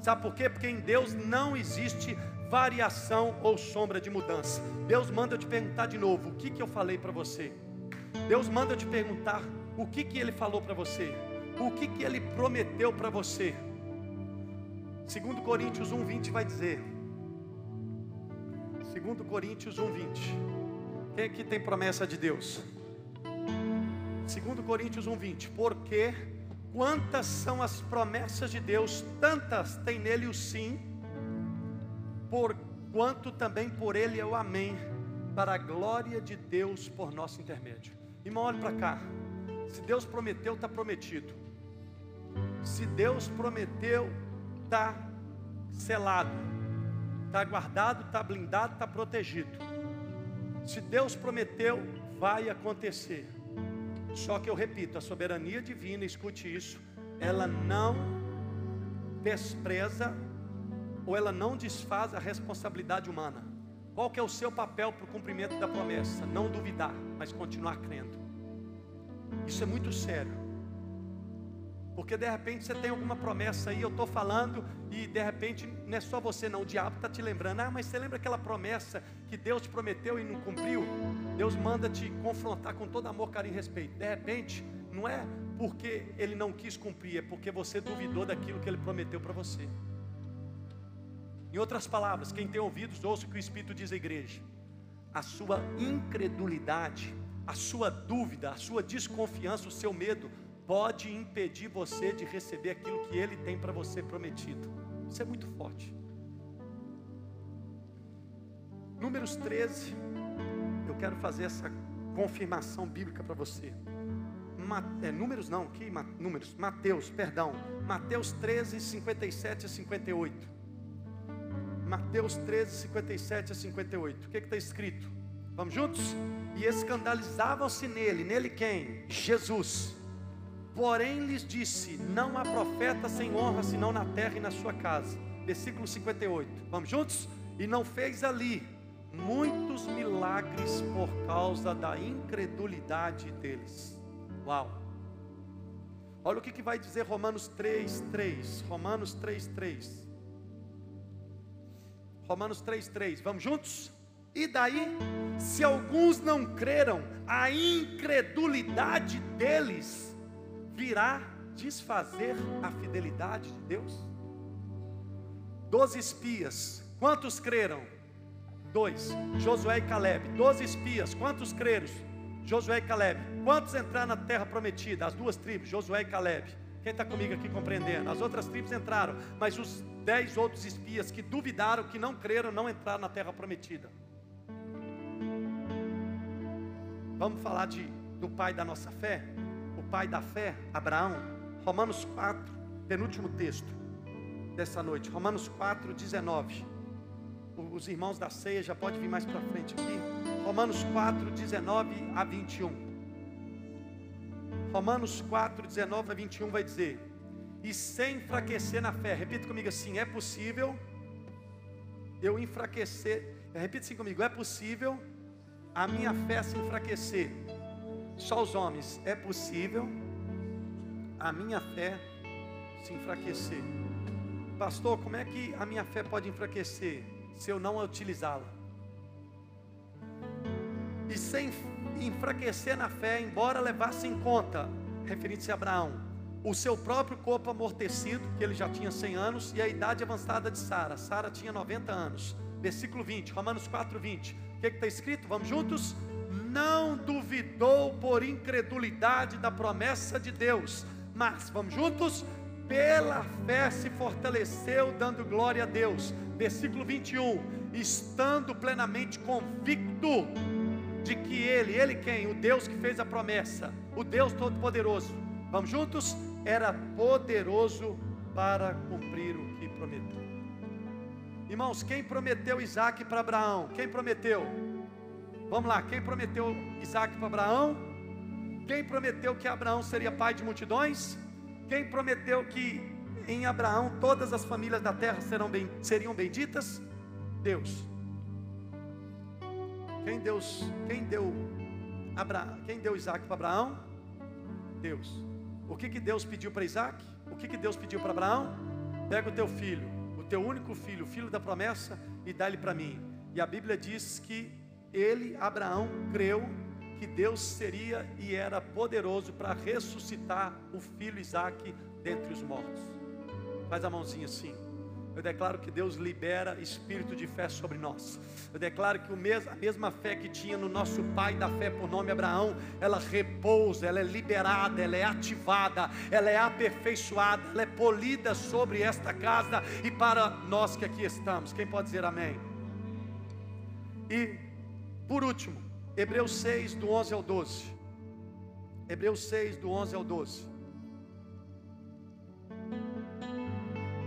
Sabe por quê? Porque em Deus não existe variação ou sombra de mudança. Deus manda eu te perguntar de novo: o que, que eu falei para você? Deus manda eu te perguntar: o que, que Ele falou para você? O que, que Ele prometeu para você? Segundo Coríntios 1,20 vai dizer. Segundo Coríntios 1,20. Quem aqui tem promessa de Deus? Segundo Coríntios 1,20. Porque quantas são as promessas de Deus, tantas tem nele o sim, por quanto também por ele é o amém, para a glória de Deus por nosso intermédio. Irmão, olhe para cá. Se Deus prometeu, está prometido. Se Deus prometeu, está selado, está guardado, está blindado, está protegido. Se Deus prometeu, vai acontecer. Só que eu repito, a soberania divina, escute isso, ela não despreza ou ela não desfaz a responsabilidade humana. Qual que é o seu papel para o cumprimento da promessa? Não duvidar, mas continuar crendo. Isso é muito sério. Porque de repente você tem alguma promessa aí, eu estou falando, e de repente não é só você, não, o diabo está te lembrando. Ah, mas você lembra aquela promessa que Deus te prometeu e não cumpriu? Deus manda te confrontar com todo amor, carinho e respeito. De repente, não é porque ele não quis cumprir, é porque você duvidou daquilo que ele prometeu para você. Em outras palavras, quem tem ouvidos, ouça o que o Espírito diz à igreja. A sua incredulidade, a sua dúvida, a sua desconfiança, o seu medo, pode impedir você de receber aquilo que Ele tem para você prometido. Isso é muito forte. Números 13, eu quero fazer essa confirmação bíblica para você. Ma, é, números não, que ma, números? Mateus, perdão. Mateus 13, 57 a 58. Mateus 13, 57 a 58. O que está escrito? Vamos juntos? E escandalizavam-se nele, nele quem? Jesus. Porém lhes disse: Não há profeta sem honra senão na terra e na sua casa. Versículo 58. Vamos juntos? E não fez ali muitos milagres por causa da incredulidade deles. Uau! Olha o que, que vai dizer Romanos 3, 3. Romanos 3, 3. Romanos 3, 3. Vamos juntos? E daí, se alguns não creram, a incredulidade deles virá desfazer a fidelidade de Deus? Doze espias, quantos creram? Dois, Josué e Caleb. Doze espias, quantos creram? Josué e Caleb. Quantos entraram na terra prometida? As duas tribos, Josué e Caleb. Quem está comigo aqui compreendendo? As outras tribos entraram, mas os dez outros espias que duvidaram, que não creram, não entraram na terra prometida. Vamos falar de, do pai da nossa fé? Pai da fé, Abraão. Romanos 4, penúltimo texto dessa noite. Romanos 4, 19. Os irmãos da ceia já pode vir mais para frente aqui. Romanos 4, 19 a 21. Romanos 4, 19 a 21 vai dizer: E sem enfraquecer na fé, repita comigo assim: é possível eu enfraquecer, repita assim comigo: é possível a minha fé se enfraquecer. Só os homens, é possível a minha fé se enfraquecer. Pastor, como é que a minha fé pode enfraquecer se eu não utilizá-la? E sem enfraquecer na fé, embora levasse em conta, referente a Abraão, o seu próprio corpo amortecido, que ele já tinha 100 anos, e a idade avançada de Sara. Sara tinha 90 anos. Versículo 20, Romanos 4, 20. O que está escrito? Vamos juntos? Não duvidou por incredulidade da promessa de Deus, mas, vamos juntos? Pela fé se fortaleceu, dando glória a Deus. Versículo 21. Estando plenamente convicto de que Ele, Ele quem? O Deus que fez a promessa, o Deus Todo-Poderoso, vamos juntos? Era poderoso para cumprir o que prometeu. Irmãos, quem prometeu Isaac para Abraão? Quem prometeu? Vamos lá, quem prometeu Isaac para Abraão? Quem prometeu que Abraão seria pai de multidões? Quem prometeu que em Abraão todas as famílias da terra serão seriam benditas? Deus. Quem Deus, quem deu Abra, quem deu Isaac para Abraão? Deus. O que, que Deus pediu para Isaac? O que, que Deus pediu para Abraão? Pega o teu filho, o teu único filho, o filho da promessa, e dá-lhe para mim. E a Bíblia diz que ele, Abraão, creu que Deus seria e era poderoso para ressuscitar o filho Isaac dentre os mortos. Faz a mãozinha assim. Eu declaro que Deus libera espírito de fé sobre nós. Eu declaro que a mesma fé que tinha no nosso pai da fé por nome Abraão, ela repousa, ela é liberada, ela é ativada, ela é aperfeiçoada, ela é polida sobre esta casa e para nós que aqui estamos. Quem pode dizer amém? E por último, Hebreus 6 do 11 ao 12. Hebreus 6 do 11 ao 12.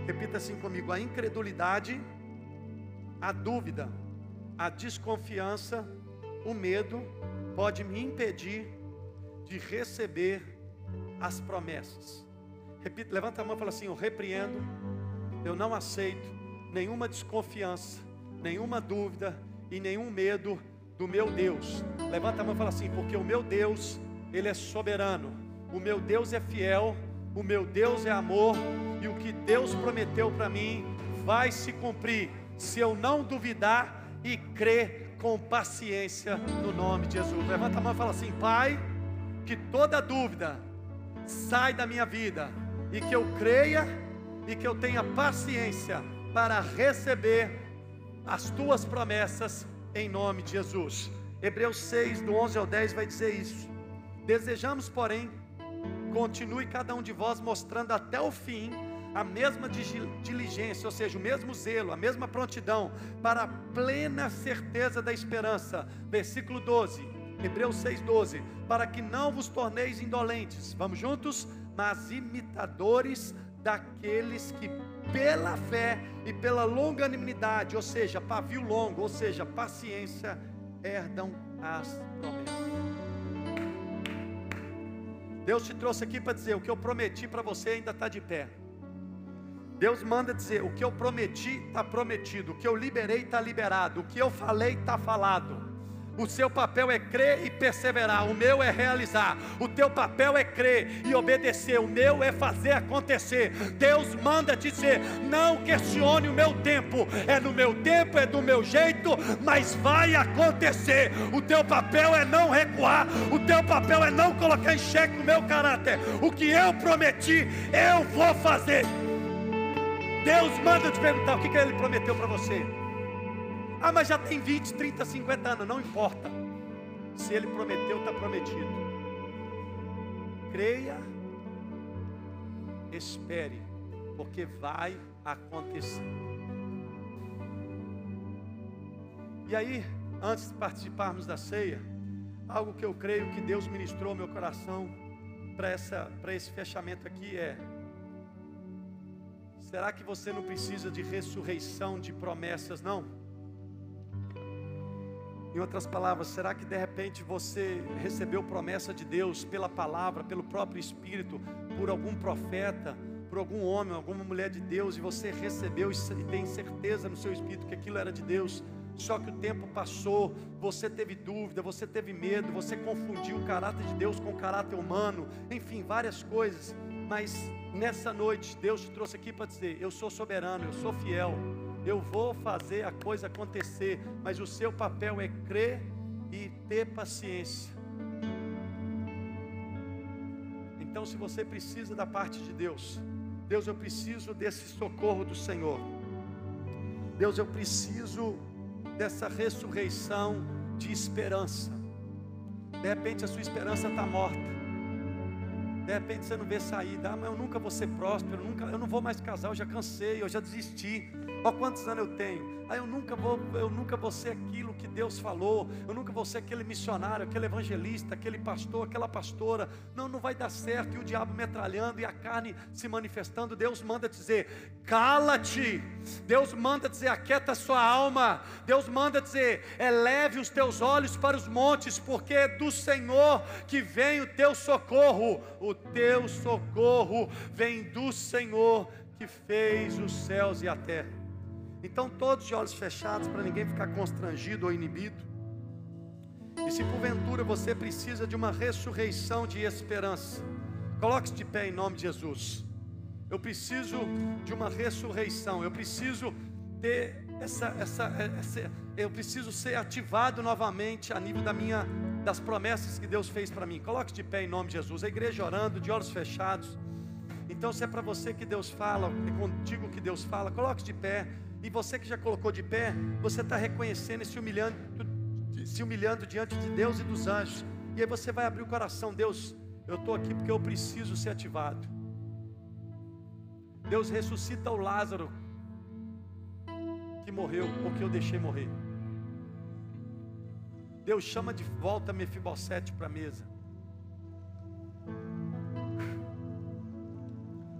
Repita assim comigo: a incredulidade, a dúvida, a desconfiança, o medo pode me impedir de receber as promessas. Repita, levanta a mão e fala assim: Eu repreendo, eu não aceito nenhuma desconfiança, nenhuma dúvida e nenhum medo do meu Deus. Levanta a mão e fala assim: porque o meu Deus, Ele é soberano, o meu Deus é fiel, o meu Deus é amor, e o que Deus prometeu para mim vai se cumprir, se eu não duvidar e crer com paciência no nome de Jesus. Levanta a mão e fala assim: Pai, que toda dúvida sai da minha vida e que eu creia e que eu tenha paciência para receber as tuas promessas em nome de Jesus. Hebreus 6, do 11 ao 10 vai dizer isso. Desejamos, porém, continue cada um de vós mostrando até o fim a mesma diligência, ou seja, o mesmo zelo, a mesma prontidão, para a plena certeza da esperança. Versículo 12, Hebreus 6,12: Para que não vos torneis indolentes, vamos juntos? Mas imitadores daqueles que pela fé e pela longanimidade, ou seja, pavio longo, ou seja, paciência, herdam as promessas. Deus te trouxe aqui para dizer: o que eu prometi para você ainda está de pé. Deus manda dizer: o que eu prometi está prometido, o que eu liberei está liberado, o que eu falei está falado. O seu papel é crer e perseverar, o meu é realizar. O teu papel é crer e obedecer, o meu é fazer acontecer. Deus manda dizer: não questione o meu tempo, é no meu tempo, é do meu jeito, mas vai acontecer. O teu papel é não recuar, o teu papel é não colocar em xeque o meu caráter. O que eu prometi, eu vou fazer. Deus manda te perguntar o que, que ele prometeu para você. Ah, mas já tem 20, 30, 50 anos, não importa. Se ele prometeu, está prometido. Creia, espere, porque vai acontecer. E aí, antes de participarmos da ceia, algo que eu creio que Deus ministrou meu coração para esse fechamento aqui é Será que você não precisa de ressurreição de promessas, não? Em outras palavras, será que de repente você recebeu promessa de Deus pela palavra, pelo próprio Espírito, por algum profeta, por algum homem, alguma mulher de Deus, e você recebeu e tem certeza no seu espírito que aquilo era de Deus? Só que o tempo passou, você teve dúvida, você teve medo, você confundiu o caráter de Deus com o caráter humano, enfim, várias coisas. Mas nessa noite, Deus te trouxe aqui para dizer: Eu sou soberano, eu sou fiel, eu vou fazer a coisa acontecer, mas o seu papel é crer e ter paciência. Então, se você precisa da parte de Deus, Deus, eu preciso desse socorro do Senhor. Deus, eu preciso dessa ressurreição de esperança. De repente a sua esperança está morta. De repente você não vê saída, ah, mas eu nunca vou ser próspero, eu, nunca, eu não vou mais casar, eu já cansei, eu já desisti. Ó, quantos anos eu tenho? Ah, eu nunca vou, eu nunca vou ser aquilo que Deus falou, eu nunca vou ser aquele missionário, aquele evangelista, aquele pastor, aquela pastora. Não, não vai dar certo. E o diabo metralhando e a carne se manifestando. Deus manda dizer: cala-te. Deus manda dizer: aquieta a sua alma. Deus manda dizer: eleve os teus olhos para os montes, porque é do Senhor que vem o teu socorro. O teu socorro vem do Senhor que fez os céus e a terra. Então, todos de olhos fechados, para ninguém ficar constrangido ou inibido. E se porventura você precisa de uma ressurreição de esperança, coloque-se de pé em nome de Jesus. Eu preciso de uma ressurreição, eu preciso ter essa, essa, essa eu preciso ser ativado novamente a nível da minha, das promessas que Deus fez para mim. Coloque-se de pé em nome de Jesus. A igreja orando, de olhos fechados. Então, se é para você que Deus fala, é contigo que Deus fala, coloque-se de pé. E você que já colocou de pé, você está reconhecendo e se humilhando, se humilhando diante de Deus e dos anjos. E aí você vai abrir o coração, Deus, eu estou aqui porque eu preciso ser ativado. Deus ressuscita o Lázaro que morreu porque eu deixei morrer. Deus chama de volta Mefibosete para a mesa.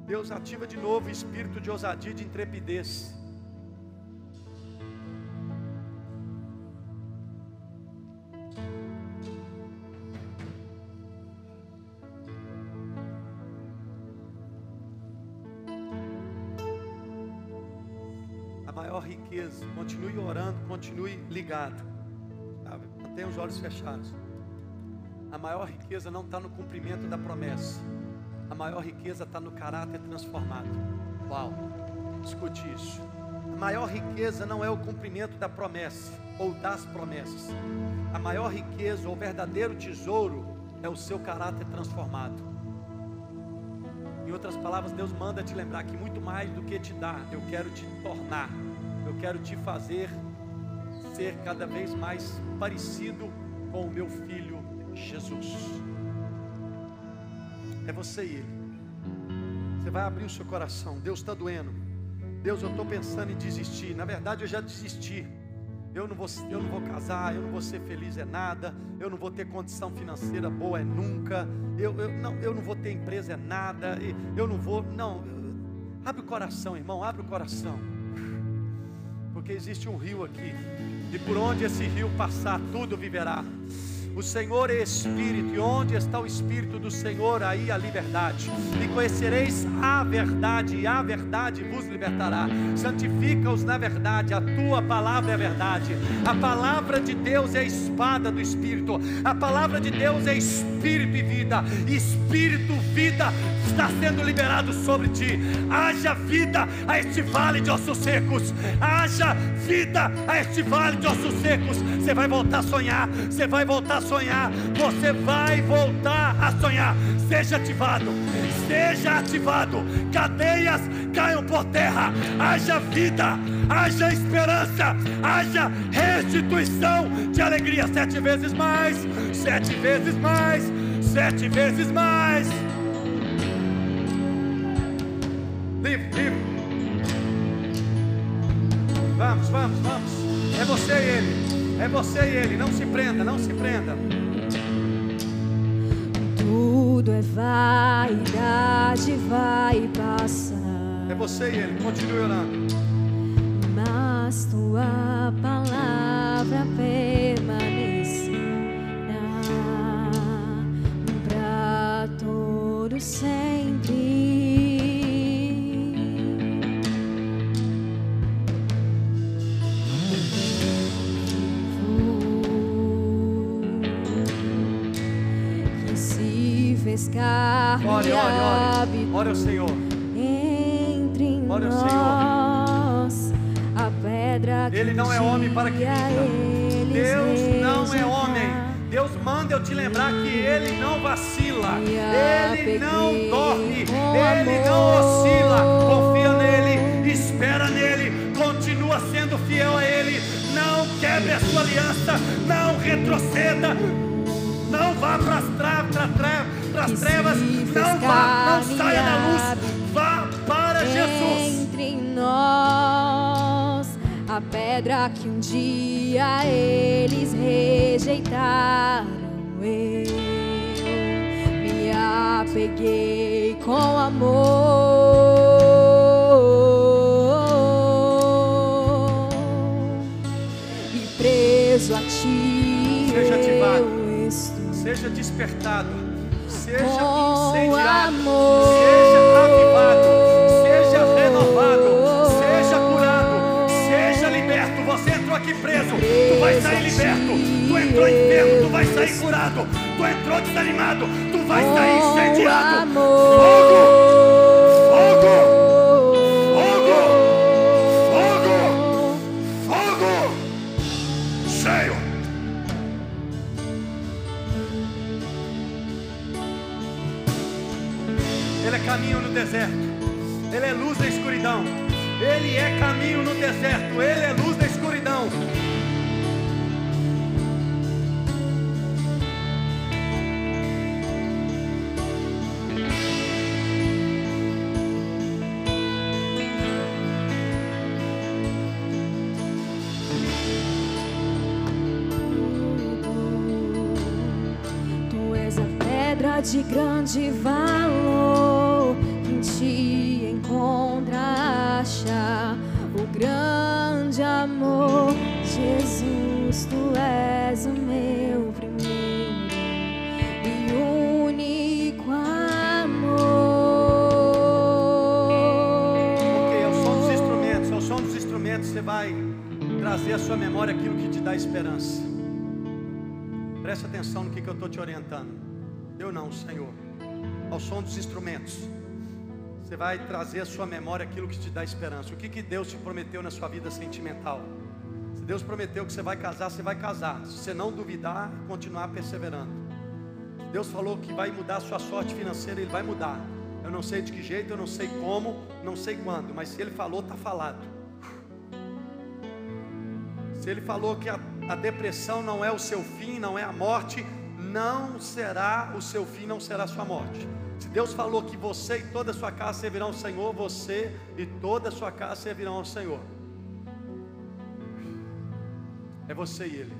Deus ativa de novo o espírito de ousadia de intrepidez. Continue ligado. Sabe? Mantenha os olhos fechados. A maior riqueza não está no cumprimento da promessa. A maior riqueza está no caráter transformado. Uau! Escute isso. A maior riqueza não é o cumprimento da promessa ou das promessas. A maior riqueza, o verdadeiro tesouro, é o seu caráter transformado. Em outras palavras, Deus manda te lembrar que muito mais do que te dar, eu quero te tornar, eu quero te fazer ser cada vez mais parecido com o meu filho Jesus. É você e ele. Você vai abrir o seu coração. Deus está doendo. Deus, eu estou pensando em desistir. Na verdade, eu já desisti. Eu não, vou, eu não vou casar, eu não vou ser feliz é nada, eu não vou ter condição financeira boa é nunca, eu, eu, não, eu não vou ter empresa é nada, eu não vou. Não, abre o coração, irmão, abre o coração. Porque existe um rio aqui, e por onde esse rio passar, tudo viverá. O Senhor é Espírito, e onde está o Espírito do Senhor, aí a liberdade. E conhecereis a verdade, e a verdade vos libertará. Santifica-os na verdade, a tua palavra é a verdade. A palavra de Deus é a espada do Espírito. A palavra de Deus é Espírito e vida. Espírito, vida está sendo liberado sobre ti. Haja vida a este vale de ossos secos. Haja vida a este vale de ossos secos. Você vai voltar a sonhar. Você vai voltar a sonhar, você vai voltar a sonhar. Seja ativado, seja ativado. Cadeias caiam por terra. Haja vida, haja esperança, haja restituição de alegria. Sete vezes mais, sete vezes mais, sete vezes mais. Livre, livre. Vamos, vamos, vamos. É você e ele. É você e ele. Não se prenda, não se prenda. Tudo é vaidade, vai passar. É você e ele. Continue orando. Mas tua palavra permanecerá para todo sempre. Ore, ore, ore. Ore ao Senhor. entre Ore ao nós a pedra Ele não é homem para que minta. Deus não é homem. Deus manda eu te lembrar que Ele não vacila, Ele não dorme, Ele não oscila. Confia nele, espera nele, continua sendo fiel a Ele. Não quebre a sua aliança, não retroceda, não vá para as tra Que se trevas, não vá, não saia da luz, vá para Jesus. Entre nós a pedra que um dia eles rejeitaram. Eu me apeguei com amor e preso a ti Seja ativado. Seja despertado, seja incendiado, amor. seja avivado, seja renovado, seja curado, seja liberto. Você entrou aqui preso, tu vai sair liberto. Tu entrou enfermo, tu vai sair curado. Tu entrou desanimado, tu vai sair incendiado. Fogo! Que, eu estou te orientando. Eu não, Senhor. Ao som dos instrumentos. Você vai trazer à sua memória aquilo que te dá esperança. O que, que Deus te prometeu na sua vida sentimental? Se Deus prometeu que você vai casar, você vai casar. Se você não duvidar, continuar perseverando. Se Deus falou que vai mudar a sua sorte financeira, Ele vai mudar. Eu não sei de que jeito, eu não sei como, não sei quando, mas se Ele falou, está falado. Se Ele falou que a, a depressão não é o seu fim, não é a morte, não será o seu fim, não será a sua morte. Se Deus falou que você e toda a sua casa servirão ao Senhor, você e toda a sua casa servirão ao Senhor. É você e Ele.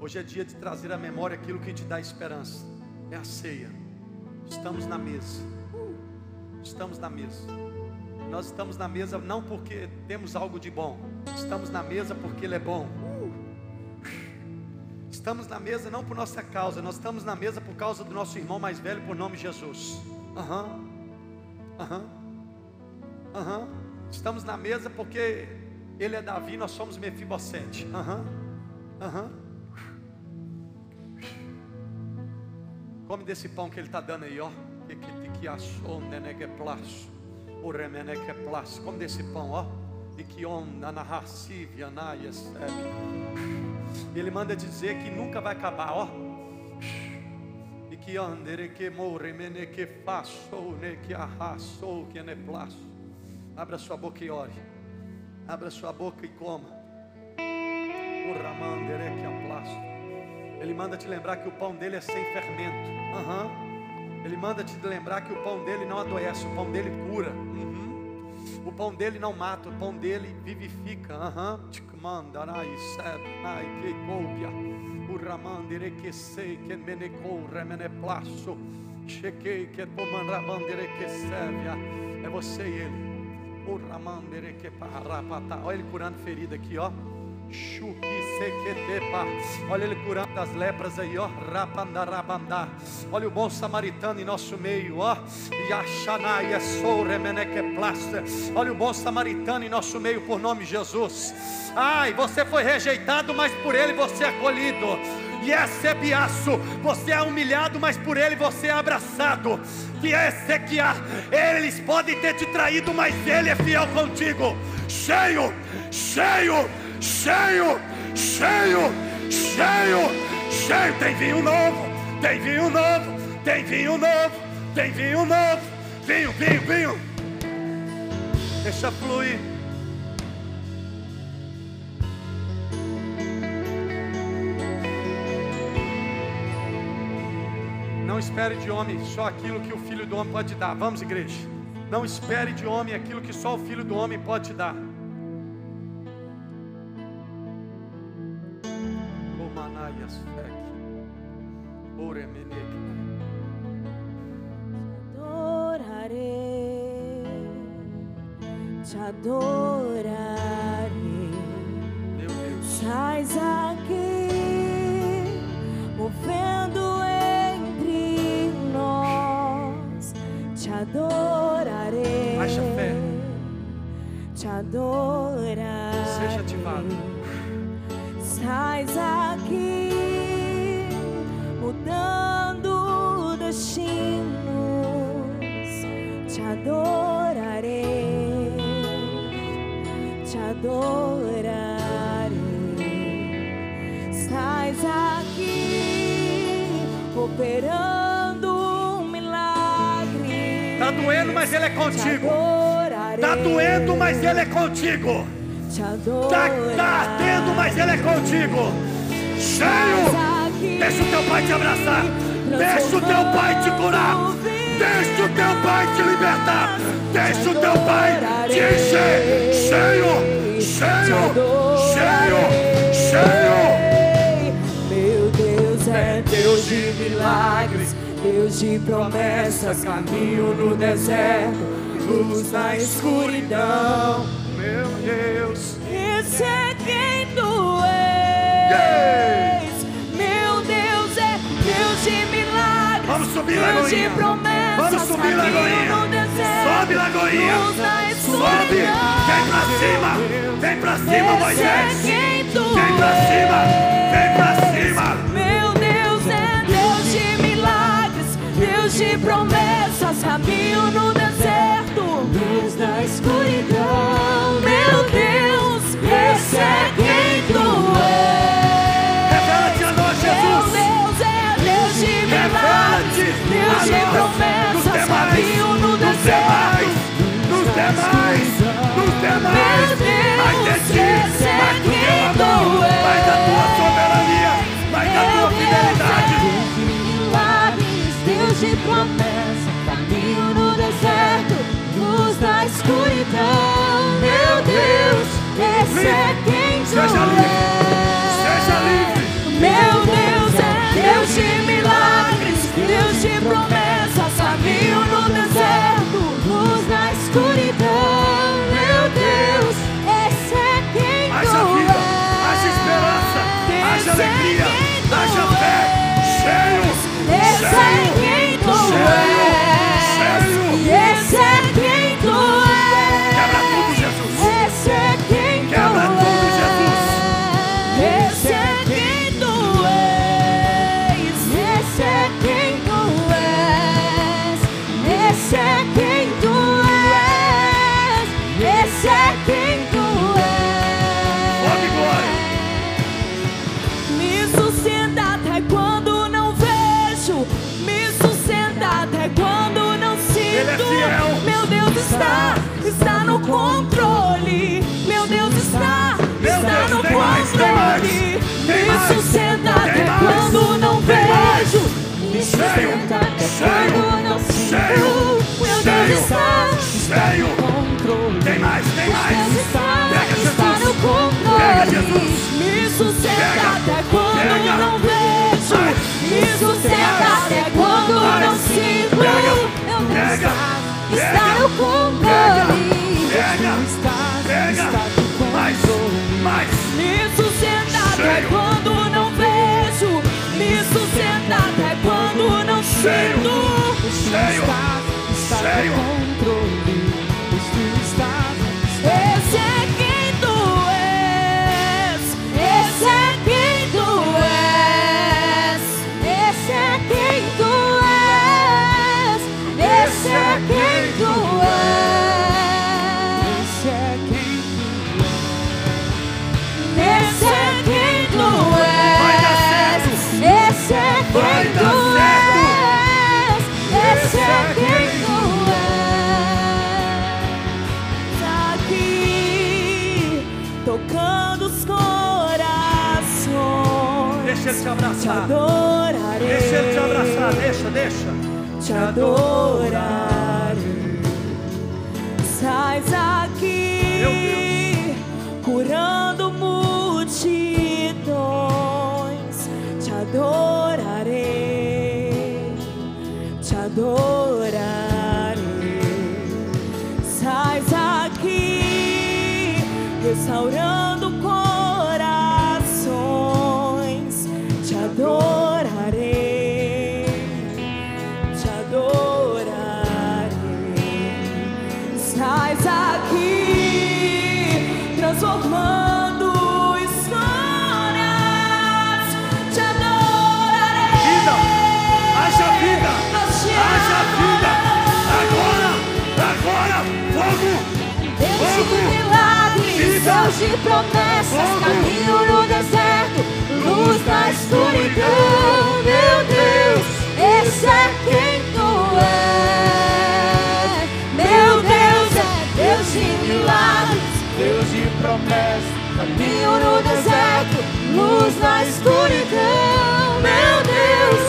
Hoje é dia de trazer à memória aquilo que te dá esperança. É a ceia. Estamos na mesa. Estamos na mesa. Nós estamos na mesa não porque temos algo de bom. Estamos na mesa porque Ele é bom. Estamos na mesa não por nossa causa, nós estamos na mesa por causa do nosso irmão mais velho, por nome Jesus. Aham, aham, aham. Estamos na mesa porque ele é Davi, nós somos Mefibosete. Aham, aham. Come desse pão que ele está dando aí, ó. Remeneque plaço. Come desse pão, ó. E que on anahasivia naiesebe. Ele manda dizer que nunca vai acabar, ó. E que andere que morre, mene que faço, ne que arrasou, que ne plaço. Abra sua boca e ore. Abra sua boca e coma. O ramandere que aplasto. Ele manda te lembrar que o pão dele é sem fermento. Aham. Ele manda te lembrar que o pão dele não adoece, o pão dele cura. Uhum. O pão dele não mata, o pão dele vivifica. Aham. Manda, nai, sebe, nai, que copia. O ramandere que sei, que que que. É você e ele. O ramandere que parapata. Olha ele curando ferida aqui, ó. Olha ele curando as lepras aí, ó. Olha o bom samaritano em nosso meio, ó. Souremenequeplasta. Olha o bom samaritano em nosso meio, por nome Jesus. Ai, você foi rejeitado, mas por ele você é acolhido. E é biaço, você é humilhado, mas por ele você é abraçado. Que que há, eles podem ter te traído, mas ele é fiel contigo. Cheio, cheio, cheio, cheio, cheio, cheio. Tem vinho novo, tem vinho novo, tem vinho novo, tem vinho novo. Vinho, vinho, vinho. Deixa fluir. Não espere de homem só aquilo que o filho do homem pode dar. Vamos, igreja. Não espere de homem aquilo que só o filho do homem pode te dar. Omanaias fek. Oremeneke. adorarei, te adorarei. Meu Deus. Sais aqui, movendo entre nós, te adorarei. Baixa fé. Te adorarei. Seja ativado. Estás aqui, mudando destinos. Te adorarei, te adorarei. Estás aqui, operando um milagre. Tá doendo, mas ele é contigo. Tá doendo, mas ele é contigo. Te Tá, adorarei. tá ele é contigo. Cheio. Deixa o teu pai te abraçar. Deixa o teu pai te curar. Deixa o teu pai te libertar. Deixa o teu pai te encher. Cheio, cheio, cheio, cheio. Meu Deus é Deus de milagres, Deus de promessas, caminho no deserto, luz na escuridão. Meu Deus. És. Meu Deus é Deus de milagres, Vamos subir, Deus de promessas, promessas, subir, Lagoinha. no deserto, Sobe, Lagoinha. Sobe. escuridão. Vem pra cima. Vem pra cima, Moisés. Vem pra cima. Vem pra cima. Meu Deus é Deus de milagres, Deus de promessas, caminho no deserto, luz na escuridão. Meu Deus, esse é quem tu é. Revela-te Deus de. Nos promessas, caminho no deserto. Nos demais. Nos demais. Vai de ti. é Vai do teu amor. é. Da tua soberania. Vai da tua fidelidade. De milagres, Deus de promessa, caminho no deserto, luz na escuridão. Meu Deus, esse é quem tu Seja livre. é. Seja livre. Meu Deus é Deus de milagres, Deus de promessas, caminho no deserto, luz na escuridão. Meu Deus, esse é quem Haja tu vida. é. Haja esperança. Haja é alegria. Haja fé. Cheio. Esse é quem tu és. Sustenta quando não cheio, sinto. Meu cheio, Deus está, Cheio. Tem mais, tem mais. Deus está, está no controle. Me sustenta até quando não vejo. Me sustenta até quando não sinto. Meu Deus está, está no controle. Ele te abraçar. adorarei. Deixa ele te abraçar. Deixa, deixa. Te adorarei. Sais aqui curando multidões. Te adorarei. Te adorarei. Promessas, caminho no deserto, luz na escuridão. Meu Deus, esse é quem tu és. Meu Deus é Deus de milagres, Deus de promessa, caminho no deserto, luz na escuridão. Meu Deus,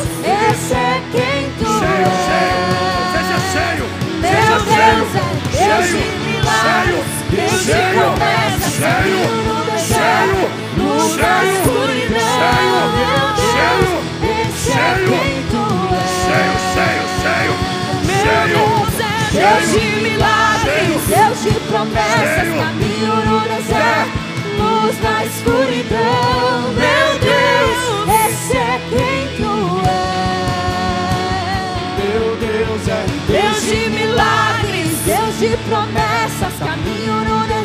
esse é quem tu Cheio, cheio. és. Seja cheio. Meu Seja Deus cheio. é Deus de Cheio. milagres, Deus de Cheio. promessas, Cheio. na Cheio. Cheio. Deus, Cheio. Cheio. Cheio, cheio, cheio. Cheio. Deus é Deus de milagres. Deus de promessas, caminho no deserto, luz na escuridão. Meu Deus, esse é quem tu és. meu Deus é Deus de milagres, Deus de promessas, caminho no deserto,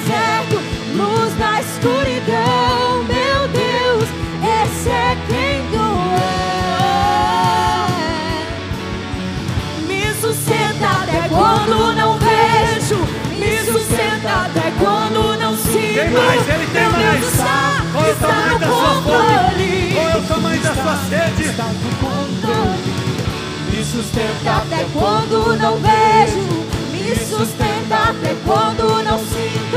na escuridão. Meu Deus, esse é quem tu é. Me sustenta até quando não vejo, me sustenta até quando não sinto. Tem mais, ele tem Meu mais. Deus está, Qual é o está tamanho no da sua fome? controle. Qual é o tamanho da sua sede? está no controle. Me sustenta até quando não vejo, me sustenta até quando não sinto.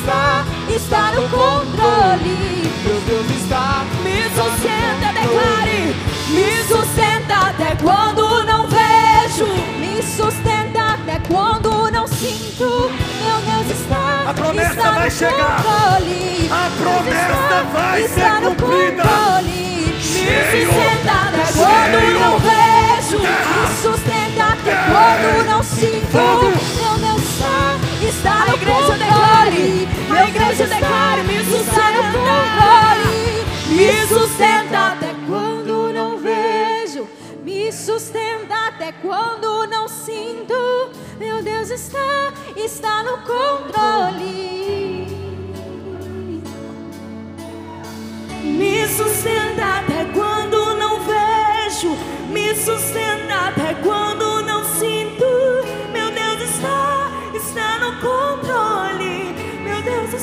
Está, está no controle. Meu Deus está Me sustenta, declare, me sustenta até quando não vejo, me sustenta até quando não sinto. Meu Deus está, A promessa está vai chegar. controle. A promessa está, vai está ser no cumprida. controle. Me sustenta até quando não vejo, me sustenta até quando não sinto. Está no controle. A igreja declare, me sustenta controle. Me sustenta até quando não vejo. Me sustenta até quando não sinto. Meu Deus está, está no controle. Me sustenta até quando não vejo. Me sustenta até quando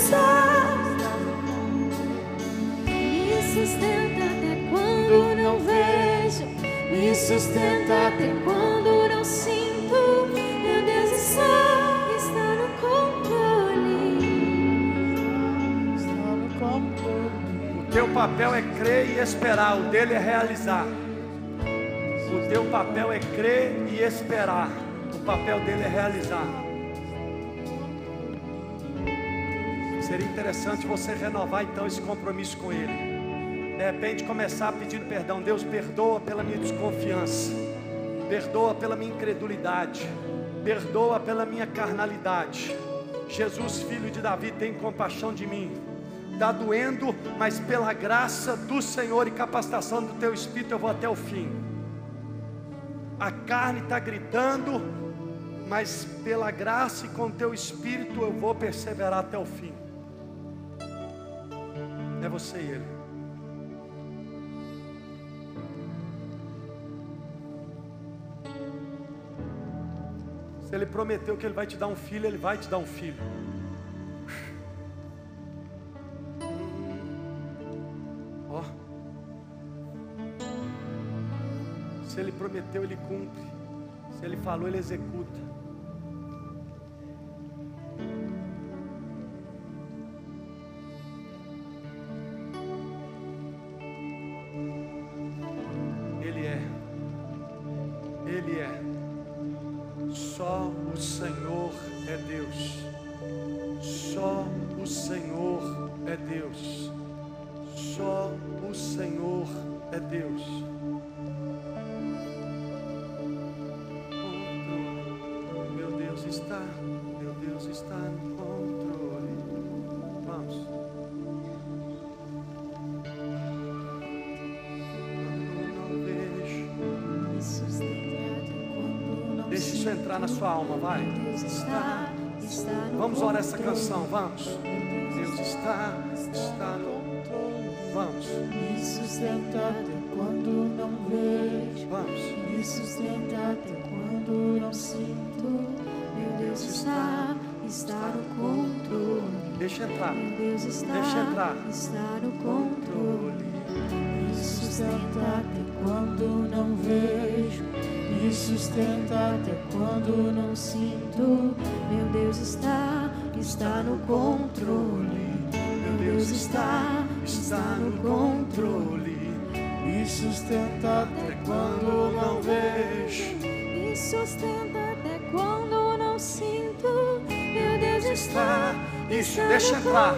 sustenta até quando não vejo. Me sinto. Meu Deus está, está no controle. está no controle. O teu papel é crer e esperar, o dele é realizar. O teu papel é crer e esperar, o papel dele é realizar. Seria interessante você renovar então esse compromisso com ele. De repente começar pedindo perdão. Deus perdoa pela minha desconfiança. Perdoa pela minha incredulidade. Perdoa pela minha carnalidade. Jesus, filho de Davi, tem compaixão de mim. Está doendo, mas pela graça do Senhor e capacitação do teu espírito eu vou até o fim. A carne está gritando, mas pela graça e com teu espírito eu vou perseverar até o fim. É você e ele. Se ele prometeu que ele vai te dar um filho, ele vai te dar um filho. Ó. Se ele prometeu, ele cumpre. Se ele falou, ele executa. Entrar na sua alma, vai. Deus está, está no Vamos orar essa controle. canção, vamos. Deus está, está no. Vamos, Me sustenta até quando não vejo. vamos. Me sustenta até quando não sinto. Meu Deus está, está no controle. Deixa entrar. Meu Deus está, Deixa entrar. está no controle. Me sustenta até quando sustenta até quando não sinto. Meu Deus está, está no controle. Meu Deus está, está no controle. Me sustenta até quando não vejo. Me sustenta até quando não sinto. Meu Deus está, Isso, está deixa no entrar.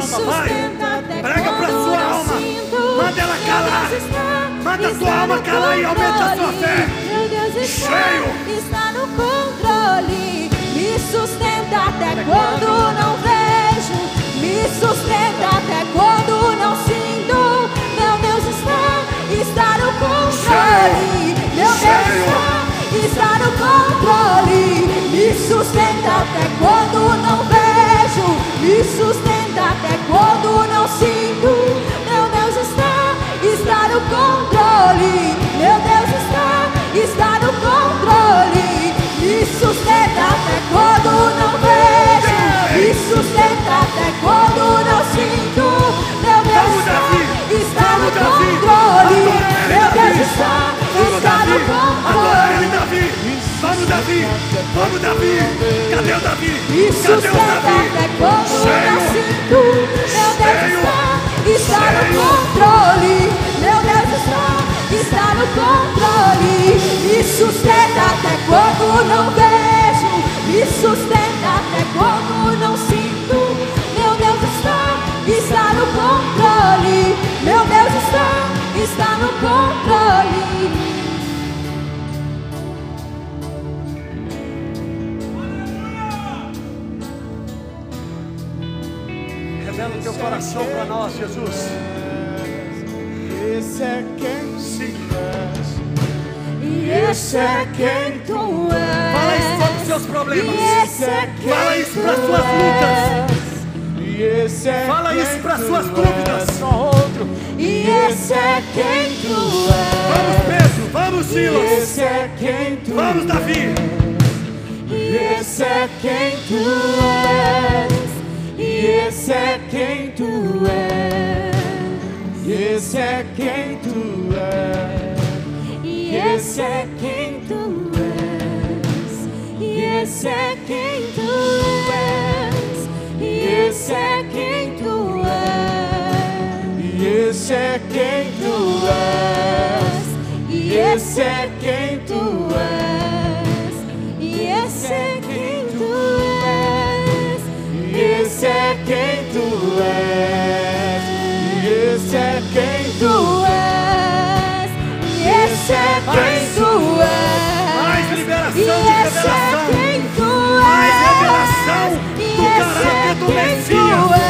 alma, vai. Prega para sua alma. Manda ela calar. Manda a sua alma calar e aumenta a sua fé. Cheio. Está no controle. Me sustenta até quando não vejo. Me sustenta até quando não sinto. Meu Deus está, está no controle. Meu Deus está, está no controle. Me sustenta até quando não vejo. Me sustenta até quando não sinto. Meu Deus está, está no controle. Meu Deus está, está no controle. Me sustenta até quando não vejo. Me sustenta até quando não sinto. Meu Deus está, está no controle. Meu. Deus está, está no controle. Davi. Vamos, Davi. Cadê o Davi? Me Cadê o Davi? até quando não sinto. Meu Deus está, está no controle. Meu Deus está, está no controle. Me sustenta até quando não vejo. Me sustenta até quando não sinto. Meu Deus está, está no controle. Meu Deus está, está no controle. Revela o teu coração para nós, Jesus. Esse é quem Sim. E esse é quem tu és. Fala isso sobre os seus problemas. É Fala isso para tu suas lutas. é Fala isso para tu suas dúvidas. E esse é quem tu Vamos, és. Pedro. Vamos, Silas. Vamos, Davi. E Esse é quem tu és. Esse é quem tu és. Esse é quem tu és. E esse é quem tu és. E esse é quem tu és. E esse é quem tu és. E esse é quem tu és. E esse é quem tu és. E esse é quem tu és. E esse é quem tu és. E esse é quem tu és. E esse é quem tu és. Mais liberação E de esse é revelação. quem tu és. Mais revelação do caráter é do Messias.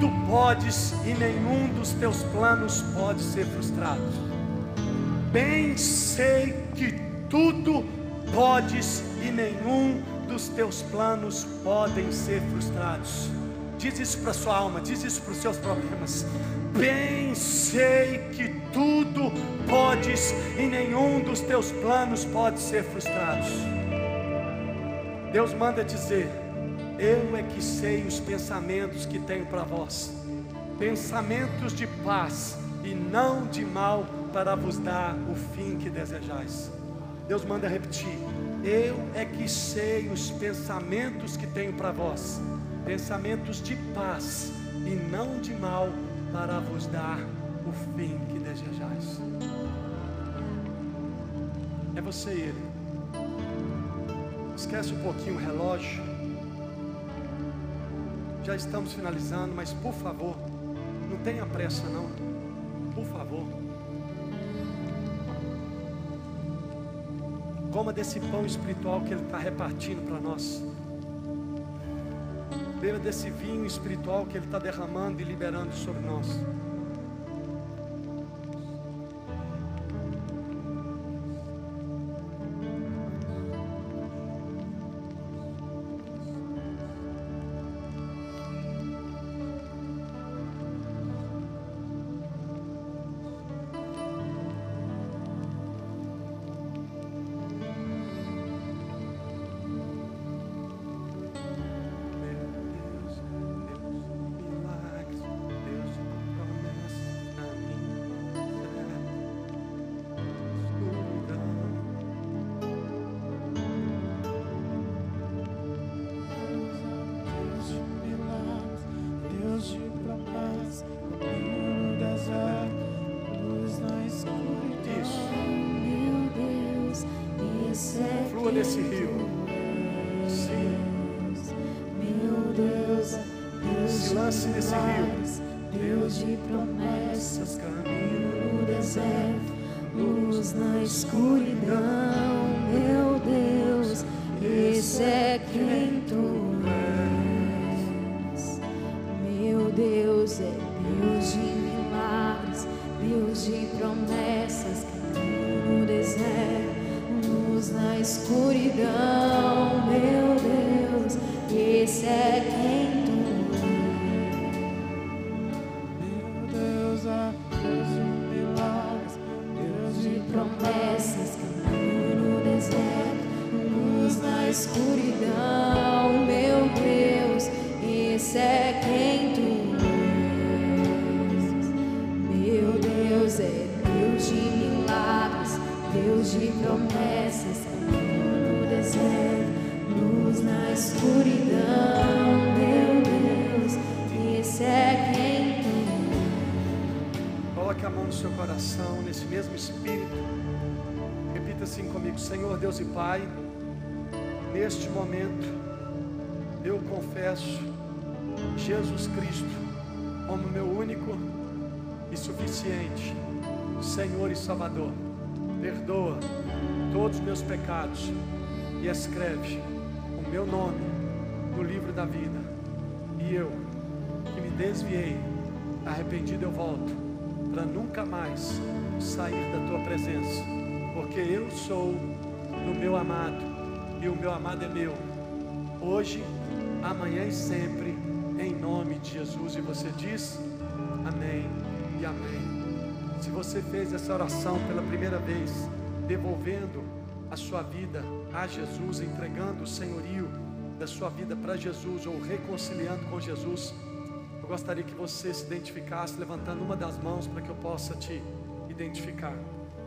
tudo podes e nenhum dos teus planos pode ser frustrado. Bem sei que tudo podes e nenhum dos teus planos podem ser frustrados. Diz isso para sua alma, diz isso para os seus problemas. Bem sei que tudo podes e nenhum dos teus planos pode ser frustrados. Deus manda dizer: Eu é que sei os pensamentos que tenho para vós, pensamentos de paz e não de mal, para vos dar o fim que desejais. Deus manda repetir: Eu é que sei os pensamentos que tenho para vós, pensamentos de paz e não de mal, para vos dar o fim que desejais. É você e ele. Esquece um pouquinho o relógio. Já estamos finalizando, mas por favor, não tenha pressa não. Por favor. Coma desse pão espiritual que Ele está repartindo para nós. Beba desse vinho espiritual que Ele está derramando e liberando sobre nós. Eu confesso Jesus Cristo como meu único e suficiente Senhor e Salvador. Perdoa todos os meus pecados e escreve o meu nome no livro da vida. E eu, que me desviei, arrependido eu volto para nunca mais sair da tua presença, porque eu sou do meu amado e o meu amado é meu. Hoje, amanhã e sempre, em nome de Jesus. E você diz: Amém e Amém. Se você fez essa oração pela primeira vez, devolvendo a sua vida a Jesus, entregando o senhorio da sua vida para Jesus ou reconciliando com Jesus, eu gostaria que você se identificasse levantando uma das mãos para que eu possa te identificar.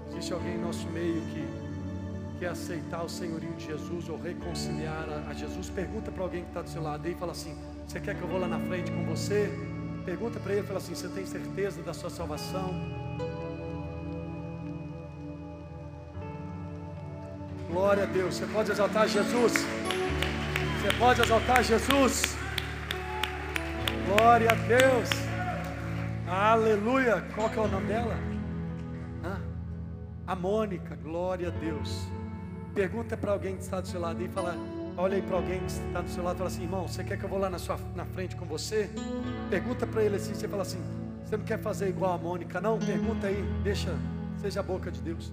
Existe alguém em nosso meio que quer aceitar o senhorio de Jesus ou reconciliar a, Jesus? Pergunta para alguém que está do seu lado aí e fala assim: Você quer que eu vou lá na frente com você? Pergunta para ele, fala assim: Você tem certeza da sua salvação? Glória a Deus. Você pode exaltar Jesus. Você pode exaltar Jesus. Glória a Deus. Aleluia. Qual que é o nome dela? Hã? A Mônica. Glória a Deus. Pergunta para alguém que está do seu lado aí, fala, olha aí para alguém que está do seu lado, e fala assim, irmão, você quer que eu vou lá na sua na frente com você? Pergunta para ele assim, você fala assim, você não quer fazer igual a Mônica, não? Pergunta aí, deixa, seja a boca de Deus.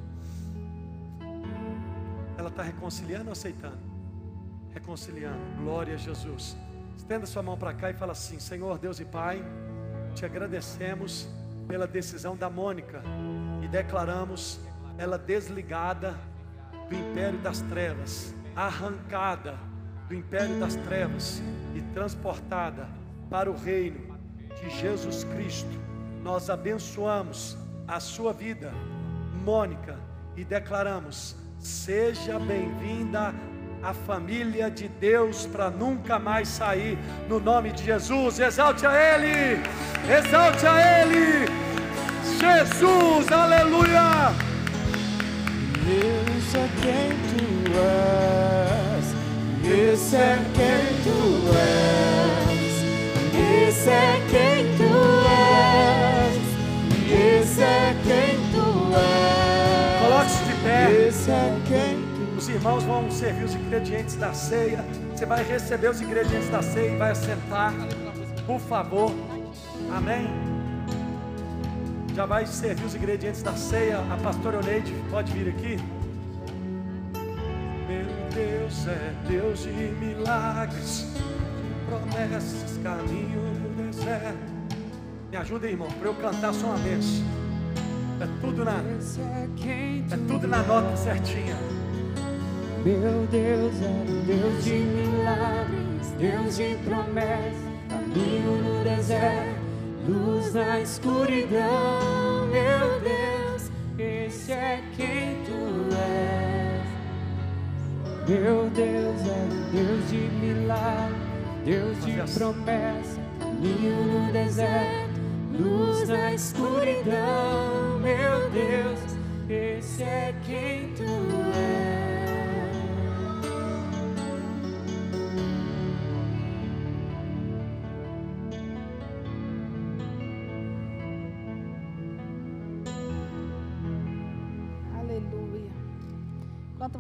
Ela está reconciliando ou aceitando? Reconciliando. Glória a Jesus. Estenda sua mão para cá e fala assim: Senhor Deus e Pai, te agradecemos pela decisão da Mônica e declaramos ela desligada do império das trevas, arrancada do império das trevas e transportada para o reino de Jesus Cristo. Nós abençoamos a sua vida, Mônica, e declaramos: seja bem-vinda à família de Deus para nunca mais sair, no nome de Jesus. Exalte a Ele, exalte a Ele, Jesus, aleluia. Esse é quem tu és, esse é quem tu és, esse é quem tu és, esse é quem tu és, Coloque-se de pé. esse é quem Os irmãos vão servir os ingredientes da ceia. Você vai receber os ingredientes da ceia e vai assentar, por favor. Amém? Já vai servir os ingredientes da ceia. A pastora Oneide pode vir aqui. Meu Deus é Deus de milagres, de promessas, caminho no deserto. Me ajuda, irmão, para eu cantar só uma vez. É tudo na, é tudo na nota certinha. Meu Deus é Deus de milagres, Deus de promessas, caminho no deserto, luz na escuridão. Meu Deus, esse é quem tu és. Meu Deus é Deus de milagres, Deus de promessas, caminho no deserto, luz na escuridão. Meu Deus, esse é quem tu és.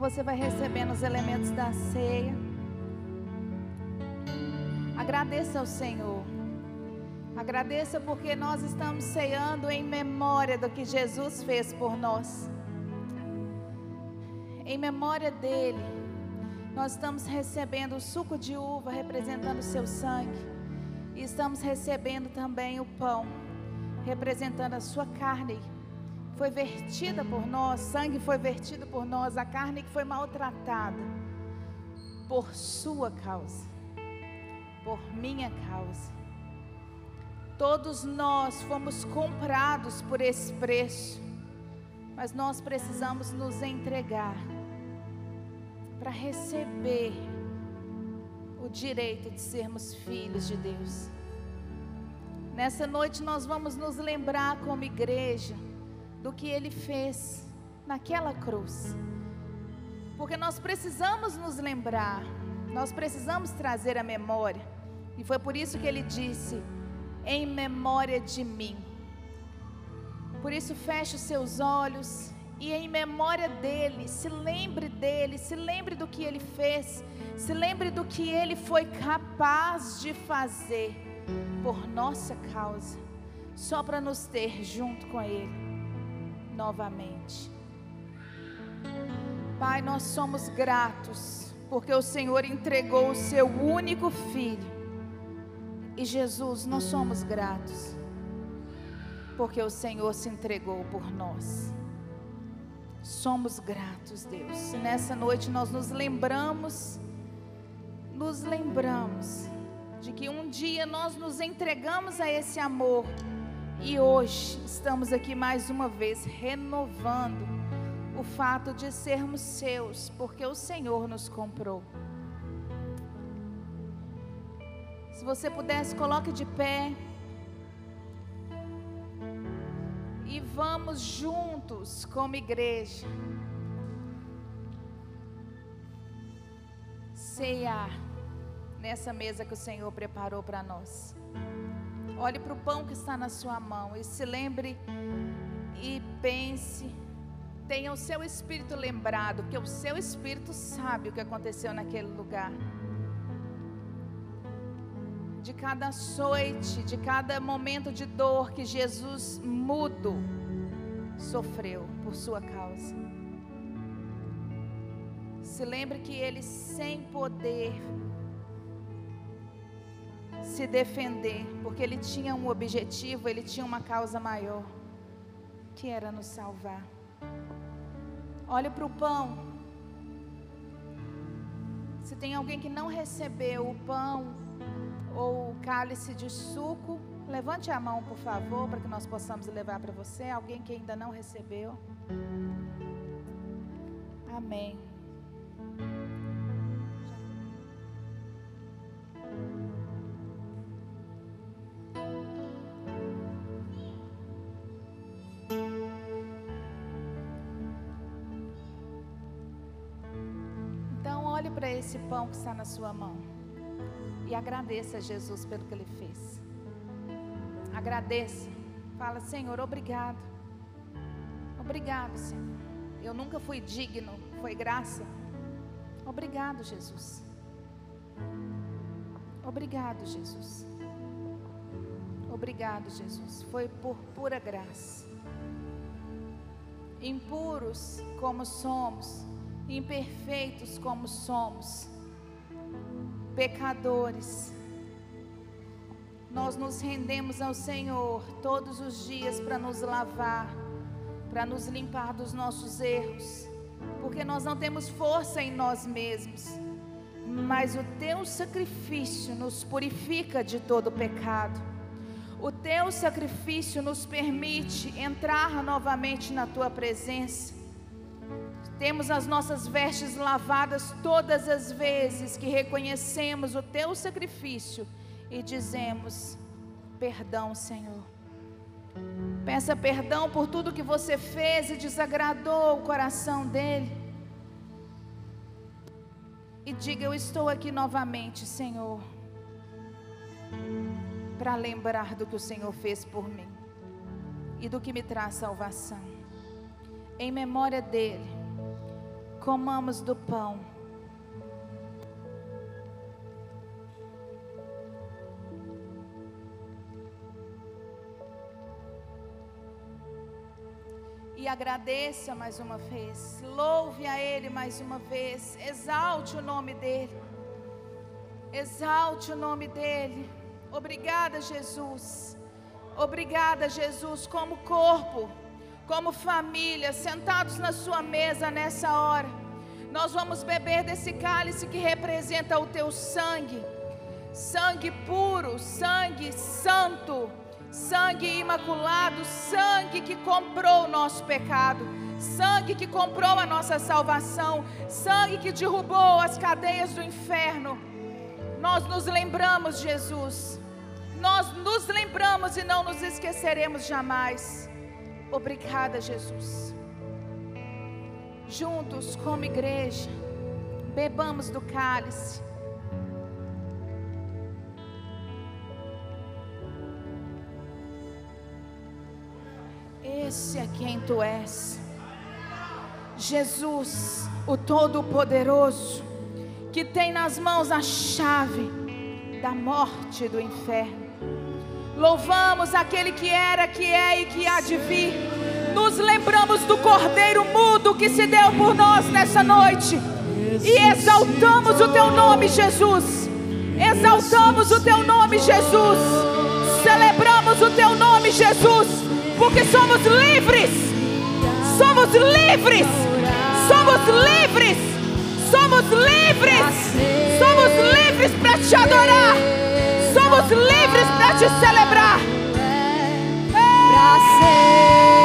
Você vai recebendo os elementos da ceia, agradeça ao Senhor. Agradeça porque nós estamos ceando em memória do que Jesus fez por nós. Em memória dele, nós estamos recebendo o suco de uva representando o seu sangue. E estamos recebendo também o pão representando a sua carne. Foi vertida por nós, sangue foi vertido por nós, a carne que foi maltratada por sua causa, por minha causa. Todos nós fomos comprados por esse preço, mas nós precisamos nos entregar para receber o direito de sermos filhos de Deus. Nessa noite nós vamos nos lembrar como igreja do que ele fez naquela cruz. Porque nós precisamos nos lembrar, nós precisamos trazer a memória. E foi por isso que ele disse: em memória de mim. Por isso, feche os seus olhos e, em memória dele, se lembre dele, se lembre do que ele fez, se lembre do que ele foi capaz de fazer por nossa causa, só para nos ter junto com ele novamente. Pai, nós somos gratos porque o Senhor entregou o seu único filho e Jesus, nós somos gratos, porque o Senhor se entregou por nós. Somos gratos, Deus. E nessa noite nós nos lembramos, nos lembramos de que um dia nós nos entregamos a esse amor e hoje estamos aqui mais uma vez renovando o fato de sermos seus, porque o Senhor nos comprou. Se você pudesse, coloque de pé. E vamos juntos, como igreja, ceiar nessa mesa que o Senhor preparou para nós. Olhe para o pão que está na sua mão e se lembre e pense. Tenha o seu espírito lembrado, porque o seu espírito sabe o que aconteceu naquele lugar de cada açoite, de cada momento de dor que Jesus mudo sofreu por sua causa. Se lembre que ele, sem poder se defender, porque ele tinha um objetivo, ele tinha uma causa maior, que era nos salvar. Olhe para o pão. Se tem alguém que não recebeu o pão, ou o cálice de suco, levante a mão, por favor, para que nós possamos levar para você. Alguém que ainda não recebeu. Amém. Esse pão que está na sua mão. E agradeça a Jesus pelo que ele fez. Agradeça. Fala, Senhor, obrigado. Obrigado, Senhor. Eu nunca fui digno, foi graça. Obrigado, Jesus. Obrigado, Jesus. Obrigado, Jesus. Foi por pura graça. Impuros como somos, imperfeitos como somos pecadores. Nós nos rendemos ao Senhor todos os dias para nos lavar, para nos limpar dos nossos erros, porque nós não temos força em nós mesmos, mas o teu sacrifício nos purifica de todo pecado. O teu sacrifício nos permite entrar novamente na tua presença temos as nossas vestes lavadas todas as vezes que reconhecemos o teu sacrifício e dizemos: Perdão, Senhor. Peça perdão por tudo que você fez e desagradou o coração dele. E diga: Eu estou aqui novamente, Senhor, para lembrar do que o Senhor fez por mim e do que me traz salvação. Em memória dele Comamos do pão. E agradeça mais uma vez, louve a Ele mais uma vez, exalte o nome dEle, exalte o nome dEle. Obrigada, Jesus. Obrigada, Jesus, como corpo, como família, sentados na Sua mesa nessa hora. Nós vamos beber desse cálice que representa o Teu sangue, sangue puro, sangue santo, sangue imaculado, sangue que comprou o nosso pecado, sangue que comprou a nossa salvação, sangue que derrubou as cadeias do inferno. Nós nos lembramos, Jesus, nós nos lembramos e não nos esqueceremos jamais. Obrigada, Jesus. Juntos, como igreja, bebamos do cálice. Esse é quem tu és. Jesus, o Todo-Poderoso, que tem nas mãos a chave da morte e do inferno. Louvamos aquele que era, que é e que há de vir. Nos lembramos do Cordeiro mudo que se deu por nós nessa noite. E exaltamos o teu nome, Jesus. Exaltamos o teu nome, Jesus. Celebramos o teu nome, Jesus. Porque somos livres. Somos livres. Somos livres. Somos livres. Somos livres livres para te adorar. Somos livres para te celebrar. Para ser.